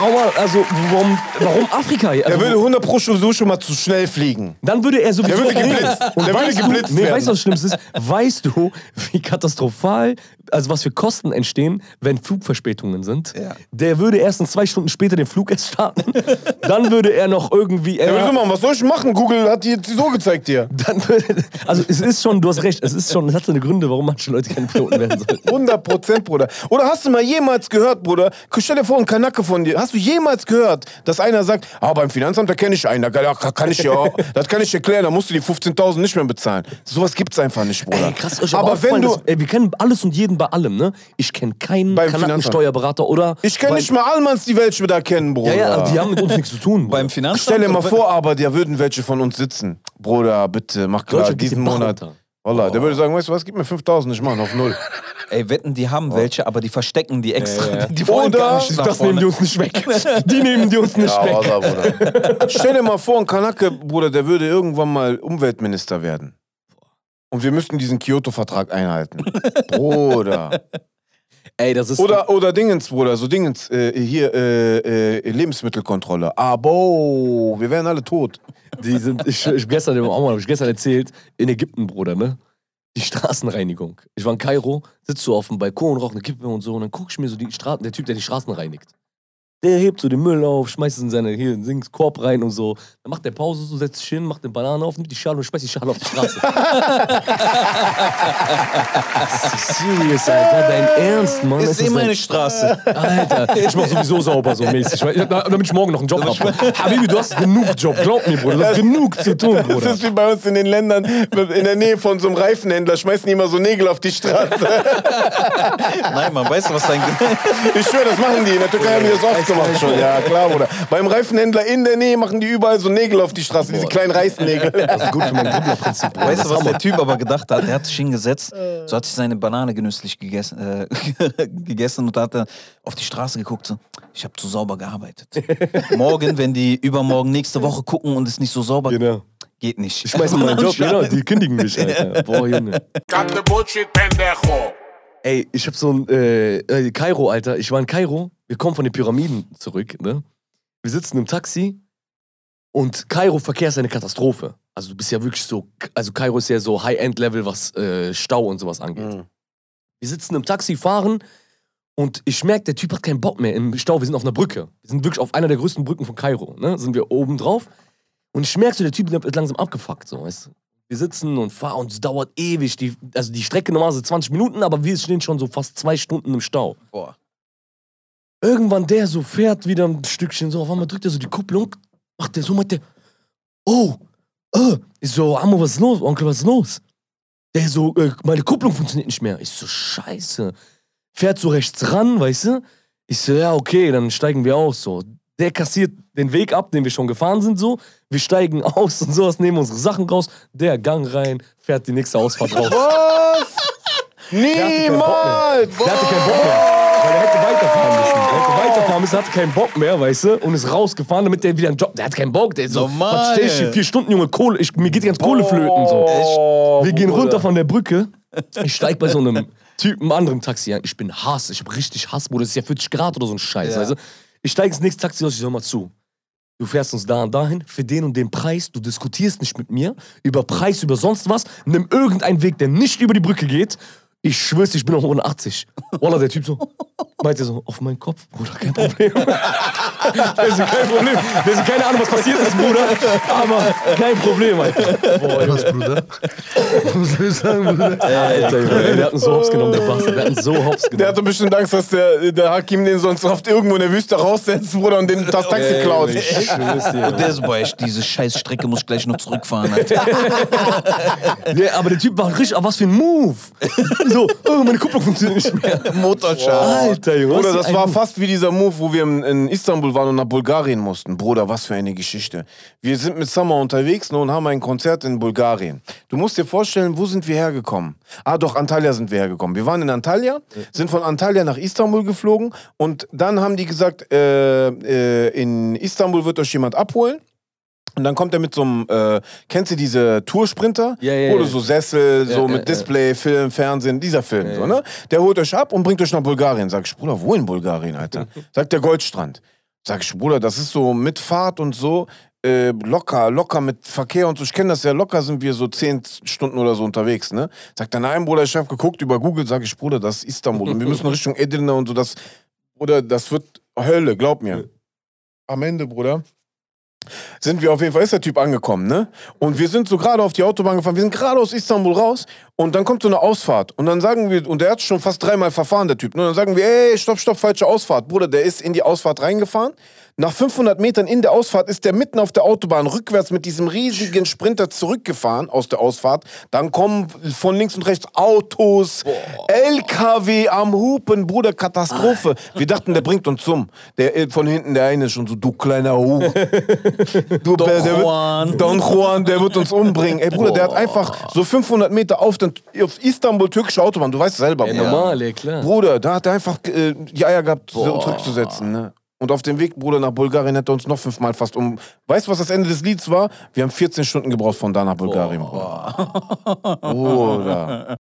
auch mal, also warum, warum Afrika? Also, Er würde 100 pro so schon mal zu schnell fliegen. dann würde er sowieso. Der würde geblitzt. Und Der würde geblitzt du, nee, werden. weißt du, was Schlimmes ist? Weißt du, wie katastrophal, also was für Kosten entstehen, wenn Flugverspätungen sind? Ja. Der würde erst in zwei Stunden später den Flug erst starten. dann würde er noch irgendwie. Er Er, machen, was soll ich machen? Google hat die jetzt so gezeigt dir. dann würde, also es ist schon, du hast recht, es ist schon, es hat seine Gründe, warum manche Leute keine Piloten werden sollten. 100 Prozent, Bruder. Oder hast du mal jemals gehört, Bruder, stell dir vor, ein Kanacke von dir, hast du jemals gehört, dass einer sagt, ah, beim Finanzamt, da kenne ich einen, da kann, ich ja, das kann ich dir klären, da musst du die 15.000 nicht mehr bezahlen. Sowas gibt's einfach nicht, Bruder. Ey, krass, euch aber wenn du, das, ey, wir kennen alles und jeden bei allem, ne? Ich kenne keinen Beim Kanackensteuerberater oder. ich kenne nicht mal Allmanns, die welche da kennen, Bruder. Ja, ja, aber die haben mit uns nichts zu tun. Bruder. Beim Finanzamt? Stell dir mal vor, aber da würden welche von uns sitzen. Bruder, bitte, mach klar, geht diesen Monat. runter. Wallah, der würde sagen, weißt du was, gib mir 5000, ich mach ihn auf null. Ey, wetten, die haben welche, aber die verstecken die extra. Die wollen Oder- gar nicht nach Das nehmen die uns nicht weg. Die nehmen die uns nicht Ja, weg. Wallah, Bruder. Stell dir mal vor, ein Kanake, Bruder, der würde irgendwann mal Umweltminister werden. Und wir müssten diesen Kyoto-Vertrag einhalten. Bruder. Ey, das ist. Oder, oder Dingens, Bruder, so Dingens, äh, hier, äh, äh, Lebensmittelkontrolle. Abo, wir wären alle tot. Die sind, ich, ich gestern dem Omar, hab ich gestern erzählt, in Ägypten, Bruder, ne? Die Straßenreinigung. Ich war in Kairo, sitze so auf dem Balkon, rauche eine Kippe und so, und dann guck ich mir so die Straßen, der Typ, der die Straßen reinigt. Der hebt so den Müll auf, schmeißt es in seine hier in den Korb rein und so. Dann macht der Pause, so setzt sich hin, macht eine Banane auf, nimmt die Schale und schmeißt die Schale auf die Straße. das ist serious, Alter. Dein Ernst, Mann. Ist das immer dein- eine Straße. Alter, ich mach sowieso sauber so mäßig, weil, damit ich morgen noch einen Job habe. Habibi, du hast genug Job, glaub mir, Bruder. Du hast genug zu tun, Das Bruder. ist wie bei uns in den Ländern, in der Nähe von so einem Reifenhändler, schmeißen die immer so Nägel auf die Straße. Nein, man weiß, was dein. Ich schwöre, das machen die. In der Türkei haben die das oft gemacht schon. Ja, klar, Bruder. Beim Reifenhändler in der Nähe machen die überall so Nägel auf die Straße, diese kleinen Reißnägel. Das ist gut für mein Dribblerprinzip. Bruder. Weißt du, was der. Typ aber gedacht hat? Der hat sich hingesetzt, so hat sich seine Banane genüsslich gegessen, äh, gegessen und hat dann auf die Straße geguckt. So, ich habe zu sauber gearbeitet. Morgen, wenn die übermorgen nächste Woche gucken und es nicht so sauber Genau. geht nicht. Ich schmeiß in meinen Job, genau, die kündigen mich, Alter. Boah, Junge. Ey, ich hab so ein, äh, äh, Kairo, Alter. Ich war in Kairo, wir kommen von den Pyramiden zurück, ne? Wir sitzen im Taxi und Kairo-Verkehr ist eine Katastrophe. Also du bist ja wirklich so, also Kairo ist ja so High-End-Level, was äh, Stau und sowas angeht. Wir sitzen im Taxi, fahren Und ich merke, der Typ hat keinen Bock mehr im Stau. Wir sind auf einer Brücke. Wir sind wirklich auf einer der größten Brücken von Kairo. Ne? Sind wir oben drauf. Und ich merke so, der Typ wird langsam abgefuckt. So, weißt du? Wir sitzen und fahren und es dauert ewig. Die, also die Strecke normalerweise 20 Minuten, aber wir stehen schon so fast zwei Stunden im Stau. Boah. Irgendwann der so fährt wieder ein Stückchen so, auf einmal drückt er so die Kupplung, macht der so, meint der, oh, äh. Ich so, Amo, was ist los? Onkel, was ist los? Der so, äh, meine Kupplung funktioniert nicht mehr. Ich so, scheiße. Fährt so rechts ran, weißt du? Ich so, ja, okay, dann steigen wir aus so. Der kassiert den Weg ab, den wir schon gefahren sind, so. Wir steigen aus und sowas, nehmen unsere Sachen raus. Der Gang rein, fährt die nächste Ausfahrt raus. Was? Niemals! Der hatte keinen Bock mehr. Weil er hätte weiterfahren müssen. Er hätte weiterfahren müssen, hatte keinen Bock mehr, weißt du? Und ist rausgefahren, damit der wieder einen Job. Der hat keinen Bock. Der ist so, Normal. was steh ich hier? Vier Stunden, Junge, Kohle. Ich, mir geht die ganze Kohle flöten. So. Oh, Wir gehen runter von der Brücke. Ich steig bei so einem Typen, anderen Taxi ein. Ich bin Hass. Ich hab richtig Hass, Bruder. Das ist ja 40 Grad oder so ein Scheiß, Ja. du? Ich steig ins nächste Taxi aus, ich sag mal zu. Du fährst uns da und dahin, für den und den Preis, du diskutierst nicht mit mir über Preis, über sonst was, nimm irgendeinen Weg, der nicht über die Brücke geht. Ich schwör's, ich bin noch 180. Wallah, der Typ so, meinte so, auf meinen Kopf, Bruder, kein Problem. der ist kein Problem. Der ist keine Ahnung, was passiert ist, Bruder, aber kein Problem, Alter. Boah. Was, Bruder? Was soll ich sagen, Bruder? Alter, Junge, ey, der hat uns so hops genommen, der Bastard. Der hat uns so hops Der genommen. hatte bestimmt Angst, dass der, der Hakim den sonst oft irgendwo in der Wüste raussetzt, Bruder, und den das Taxi klaut. Ich schwör's dir. Und der so, boah, echt, diese scheiß Strecke muss ich gleich noch zurückfahren, Alter. Ja, aber der Typ war richtig, aber was für ein Move. So, oh, meine Kupplung funktioniert nicht mehr. Motorschaden. Alter, Junge. was Bruder, das war fast wie dieser Move, wo wir in, in Istanbul waren und nach Bulgarien mussten. Bruder, was für eine Geschichte. Wir sind mit Summer unterwegs ne, und haben ein Konzert in Bulgarien. Du musst dir vorstellen, wo sind wir hergekommen? Ah, doch, Antalya sind wir hergekommen. Wir waren in Antalya, sind von Antalya nach Istanbul geflogen und dann haben die gesagt, äh, äh, in Istanbul wird euch jemand abholen. Und dann kommt er mit so einem, äh, kennst du diese Toursprinter? Ja, ja, Oder so Sessel, so Ja, mit ja, Display, Film, Fernsehen, dieser Film, so, ne? Der holt euch ab und bringt euch nach Bulgarien. Sag ich, Bruder, wo in Bulgarien, Alter? Sagt der Goldstrand. Sag ich, Bruder, das ist so mit Fahrt und so, äh, locker, locker mit Verkehr und so. Ich kenne das ja, locker sind wir so zehn Stunden oder so unterwegs, ne? Sagt er, nein, Bruder, ich habe geguckt über Google, sag ich, Bruder, das ist Istanbul. Und wir müssen Richtung Edirne und so, das, Bruder, das wird Hölle, glaub mir. Am Ende, Bruder, sind wir auf jeden Fall, ist der Typ angekommen, ne? Und wir sind so gerade auf die Autobahn gefahren, wir sind gerade aus Istanbul raus und dann kommt so eine Ausfahrt und dann sagen wir, und der hat schon fast dreimal verfahren, der Typ? Und dann sagen wir, ey, stopp, stopp, falsche Ausfahrt. Bruder, der ist in die Ausfahrt reingefahren. Nach 500 Metern in der Ausfahrt ist der mitten auf der Autobahn rückwärts mit diesem riesigen Sprinter zurückgefahren aus der Ausfahrt. Dann kommen von links und rechts Autos, LKW am Hupen, Bruder, Katastrophe. Wir dachten, der bringt uns um. Der äh, von hinten, der eine ist schon so, du kleiner Hu. Du, Don der, der Juan. Wird, Don Juan, der wird uns umbringen. Ey, Bruder, der hat einfach so 500 Meter auf, den, auf Istanbul, türkische Autobahn. Du weißt es selber, Ja, Bruder. normal, ey, klar. Bruder, da hat er einfach äh, die Eier gehabt, so zurückzusetzen. Ne? Und auf dem Weg, Bruder, nach Bulgarien hat er uns noch fünfmal fast um. Weißt du, was das Ende des Lieds war? Wir haben 14 Stunden gebraucht von da nach Bulgarien, Bruder. Bruder.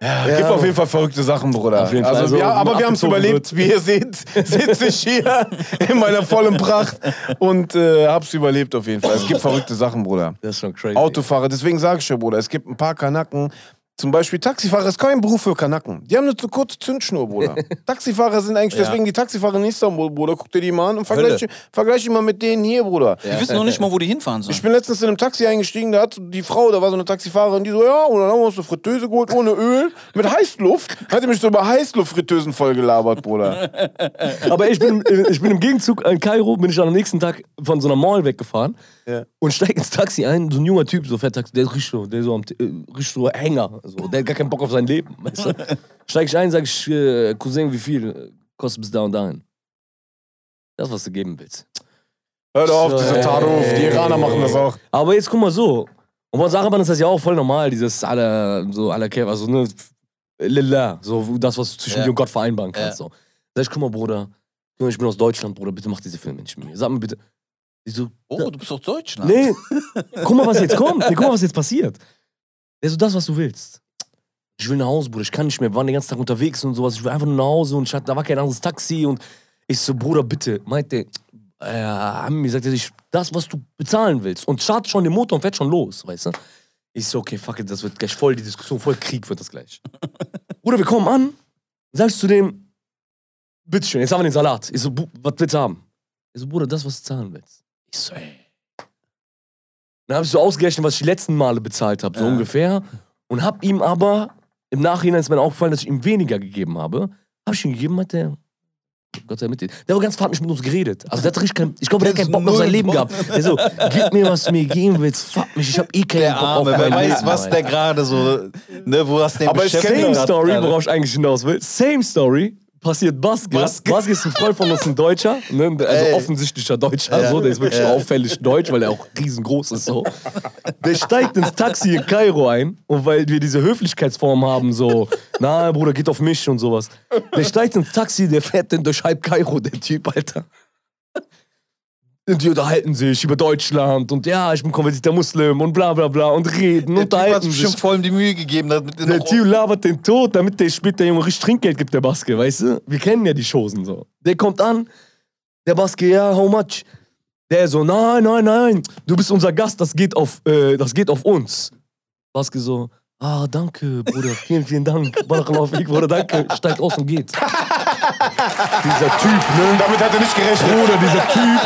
Es gibt auf jeden Fall verrückte Sachen, Bruder. Auf jeden Fall. Also, Also, ja, aber wir haben es überlebt. Wie ihr seht, sitze ich hier in meiner vollen Pracht und äh, hab's überlebt auf jeden Fall. Es gibt verrückte Sachen, Bruder. Das ist schon crazy. Autofahrer, deswegen sage ich ja, Bruder, es gibt ein paar Kanaken. Zum Beispiel Taxifahrer ist kein Beruf für Kanaken. Die haben eine zu kurze Zündschnur, Bruder. Taxifahrer sind eigentlich, deswegen die Taxifahrer in Istanbul, Bruder. Guck dir die mal an und vergleich, vergleich die mal mit denen hier, Bruder. Die wissen noch nicht mal, wo die hinfahren sollen. Ich bin letztens in einem Taxi eingestiegen, da hat so die Frau, da war so eine Taxifahrerin, die so, ja, und dann haben wir uns eine Fritteuse geholt, ohne Öl, mit Heißluft. Hat die mich so über Heißluftfritteusen voll gelabert, Bruder. Aber ich bin, ich bin im Gegenzug in Kairo, bin ich dann am nächsten Tag von so einer Mall weggefahren Ja. und steig ins Taxi ein. So ein junger Typ, so fährt Taxi, der ist richtig so, der ist so, am, äh, richtig so Hänger. So, der hat gar keinen Bock auf sein Leben. Weißt du? Steig ich ein, sag ich, äh, Cousin, wie viel kostet bis da und dahin? Das, was du geben willst. Hör auf, So, diese. Taruf, die Iraner machen das auch. Aber jetzt guck mal so. Und bei Sarabahn ist das ja auch voll normal, dieses alle, so alle Käfer, also ne, Lilla, so das, was du zwischen Ja. dir und Gott vereinbaren kannst. Ja. So. Sag ich, guck mal, Bruder, ich bin aus Deutschland, Bruder, bitte mach diese Filme nicht mit mir. Sag mir bitte. So, Oh, du bist doch Deutsch, ne? nee, guck mal, was jetzt kommt. Nee, guck mal, was jetzt passiert. Der so, das, was du willst. Ich will nach Hause, Bruder, ich kann nicht mehr, wir waren den ganzen Tag unterwegs und sowas. Ich will einfach nur nach Hause und ich hatte, da war kein anderes Taxi und ich so, Bruder, bitte, meinte, äh, haben mir gesagt, er sich, das, was du bezahlen willst. Und startet schon den Motor und fährt schon los, weißt du? Ich so, okay, fuck it, das wird gleich voll die Diskussion, voll Krieg wird das gleich. Bruder, wir kommen an, Sagst du zu dem, bitteschön, jetzt haben wir den Salat. Ich so, "Bu- was willst du haben? Ich so, Bruder, das, was du zahlen willst. Ich so, ey. Dann habe ich so ausgerechnet, was ich die letzten Male bezahlt habe, so ungefähr. Und hab ihm aber, im Nachhinein ist mir aufgefallen, dass ich ihm weniger gegeben habe. Hab ich ihm gegeben, hat der. Gott sei mit dir. Der hat ganz hat nicht mit uns geredet. Also der hat richtig kein, ich glaube, der hat keinen Bock auf sein Leben gehabt. Der so, gib mir, was du mir geben willst. Fuck mich, ich hab eh keinen Der Bock auf Arme, mein wer weiß, Leben, was der gerade so, ne, wo das den Aber Same Story, worauf ich eigentlich hinaus will. Same Story. Passiert Baske. Baske. Baske ist ein Freund von uns, ein Deutscher. Ne? Also Ey. offensichtlicher Deutscher. So, der ist wirklich auffällig deutsch, weil er auch riesengroß ist. So. Der steigt ins Taxi in Kairo ein. Und weil wir diese Höflichkeitsform haben, so, na, Bruder, geht auf mich und sowas. Der steigt ins Taxi, der fährt dann durch halb Kairo, der Typ, Alter. Und die unterhalten sich über Deutschland und ja, ich bin konvertierter Muslim und bla bla bla und reden, Der Typ hat unterhalten sich bestimmt voll die Mühe gegeben. Damit Der Typ labert den tot, damit der später Junge richtig Trinkgeld gibt, der Baske, weißt du? Wir kennen ja die Chosen so. Der kommt an, der Baske, ja, how much? Der so, nein, nein, nein, du bist unser Gast, das geht auf, äh, das geht auf uns. Baske so, ah, danke, Bruder, vielen, vielen Dank. Barakallahu fik, Bruder, danke. Steigt aus und geht. dieser Typ, ne? Damit hat er nicht gerechnet. Bruder, dieser Typ.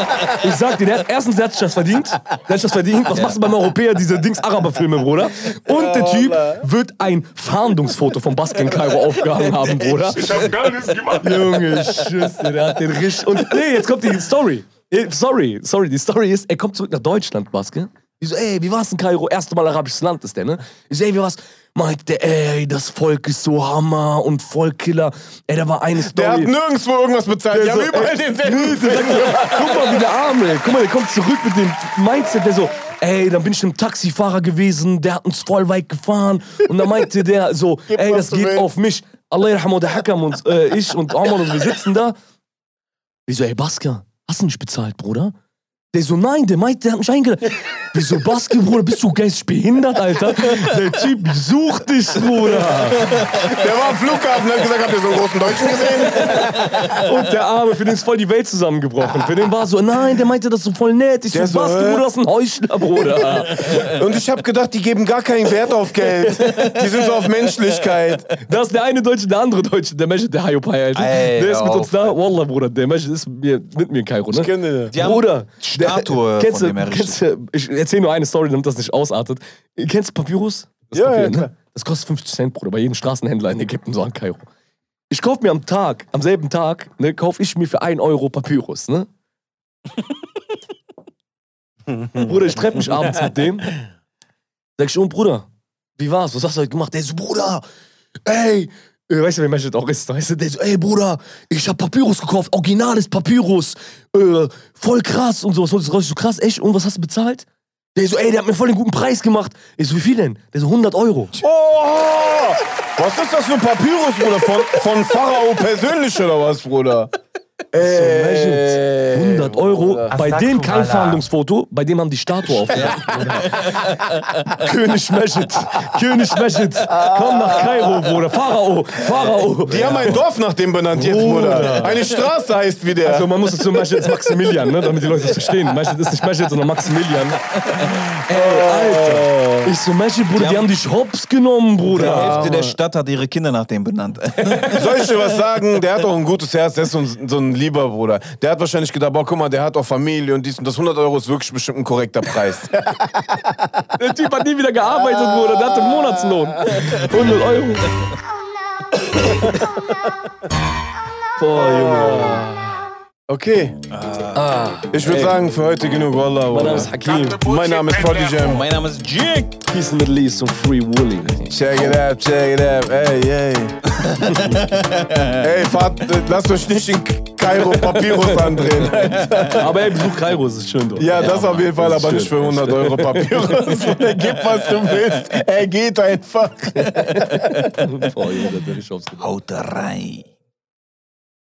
Ich sag dir, der hat, erstens, der hat sich das verdient. Der hat sich das verdient. Was machst du beim Europäer, diese Dings-Araber-Filme, Bruder? Und der Typ wird ein Fahndungsfoto von Basken Kairo aufgehangen haben, Bruder. Ich hab gar nichts gemacht. Junge, Schüsse, der hat den richtig. Und nee, jetzt kommt die Story. Eh, Sorry, sorry, die Story ist, er kommt zurück nach Deutschland, Baske. Ich so, ey, wie war's in Kairo? Erste Mal arabisches Land ist der, ne? Ich so, ey, wie war's? Meint der, ey, das Volk ist so Hammer und voll Killer. Ey, da war eine Story. Der hat nirgendwo irgendwas bezahlt. Die Der haben so, überall ey, denselben. Guck mal, wie der Arme. Guck mal, der kommt zurück mit dem Mindset, der so, ey, dann bin ich einem Taxifahrer gewesen, der hat uns voll weit gefahren. Und dann meinte der so, ey, das geht auf mich. Allah yarhamu, der Hakam und äh, ich und Omar und wir sitzen da. Ich so, ey, Baska, hast du nicht bezahlt, Bruder? Der so, nein, der meint, der hat mich eingeladen. Wieso, Baske, Bruder, bist du geistig behindert, Alter? Der Typ sucht dich, Bruder. Der war am Flughafen und hat gesagt, habt ihr so einen großen Deutschen gesehen? Und der Arme, für den ist voll die Welt zusammengebrochen. Für den war so, nein, der meinte das ist so voll nett. Ich Der so? Bruder, das ist ein Heuchler, Bruder. Und ich hab gedacht, die geben gar keinen Wert auf Geld. Die sind so auf Menschlichkeit. Das ist der eine Deutsche, der andere Deutsche, der Mensch, der Hayopai, Alter. Ey, der ist mit auf, uns da. Wallah, Bruder, der Mensch ist mir, mit mir in Kairo, ne? kenne den. Bruder, Statue kennst von du, dem kennst ich erzähl nur eine Story, damit das nicht ausartet. Kennst du Papyrus? Das Ja, Papier, ja. Ne? Das kostet 50 Cent, Bruder, bei jedem Straßenhändler in Ägypten, so an Kairo. Ich kauf mir am Tag, am selben Tag, ne, kauf ich mir für 1 Euro Papyrus, ne? Bruder, ich treffe mich abends mit dem. Sag ich, und Bruder, wie war's? Was hast du heute gemacht? Der so, Bruder, ey, äh, weißt du, wie Mensch das auch ist? Weißt du, der so, ey, Bruder, ich hab Papyrus gekauft, originales Papyrus, äh, voll krass und sowas. Ist so krass, echt? Und was hast du bezahlt? Der so, ey, der hat mir voll den guten Preis gemacht. Ich so, wie viel denn? Der so, 100 Euro. Oh! Was ist das für ein Papyrus, Bruder? Von, von Pharao persönlich oder was, Bruder? Ey, 100 Euro. Bruder. Bei dem kein. Fahndungsfoto, bei dem haben die Statue aufgehängt. König Meshit, König Meshit, komm nach Kairo, Bruder. Pharao, Pharao. Die haben ein Dorf nach dem benannt jetzt, Bruder. Eine Straße heißt wie der. Also man muss dazu Meshit ist Maximilian, ne, damit die Leute das verstehen. Meshit ist nicht Meshit, sondern Maximilian. Ey, Alter. Ich so, Meshit, Bruder, die haben dich hops genommen, Die Bruder. Hälfte der Stadt hat ihre Kinder nach dem benannt. Soll ich dir was sagen? Der hat auch ein gutes Herz, der ist so ein, so ein lieber Bruder. Der hat wahrscheinlich gedacht, boah, guck mal, der hat auch Familie und dies und das 100 Euro ist wirklich bestimmt ein korrekter Preis. Der Typ hat nie wieder gearbeitet, Bruder. Der hatte einen Monatslohn. 100 Euro. Boah, Junge. Okay. Ich würde sagen, für heute genug, Wallah. Mein Name ist Hakim. Mein Name ist Prodigy Jam. mein Name ist Jig. Peace in the Middle East und Free Woolly. Check it out, check it out. Ey, ey. ey, fahrt, lasst euch nicht in Kairo Papyrus andrehen. Aber ey, besuch Kairo, es ist schön dort. Ja, das auf jeden Fall, aber nicht für schön. 100 Euro Papyrus. Gib, was du willst. Er geht einfach. Boah, Junge, der ist aufs Haut rein.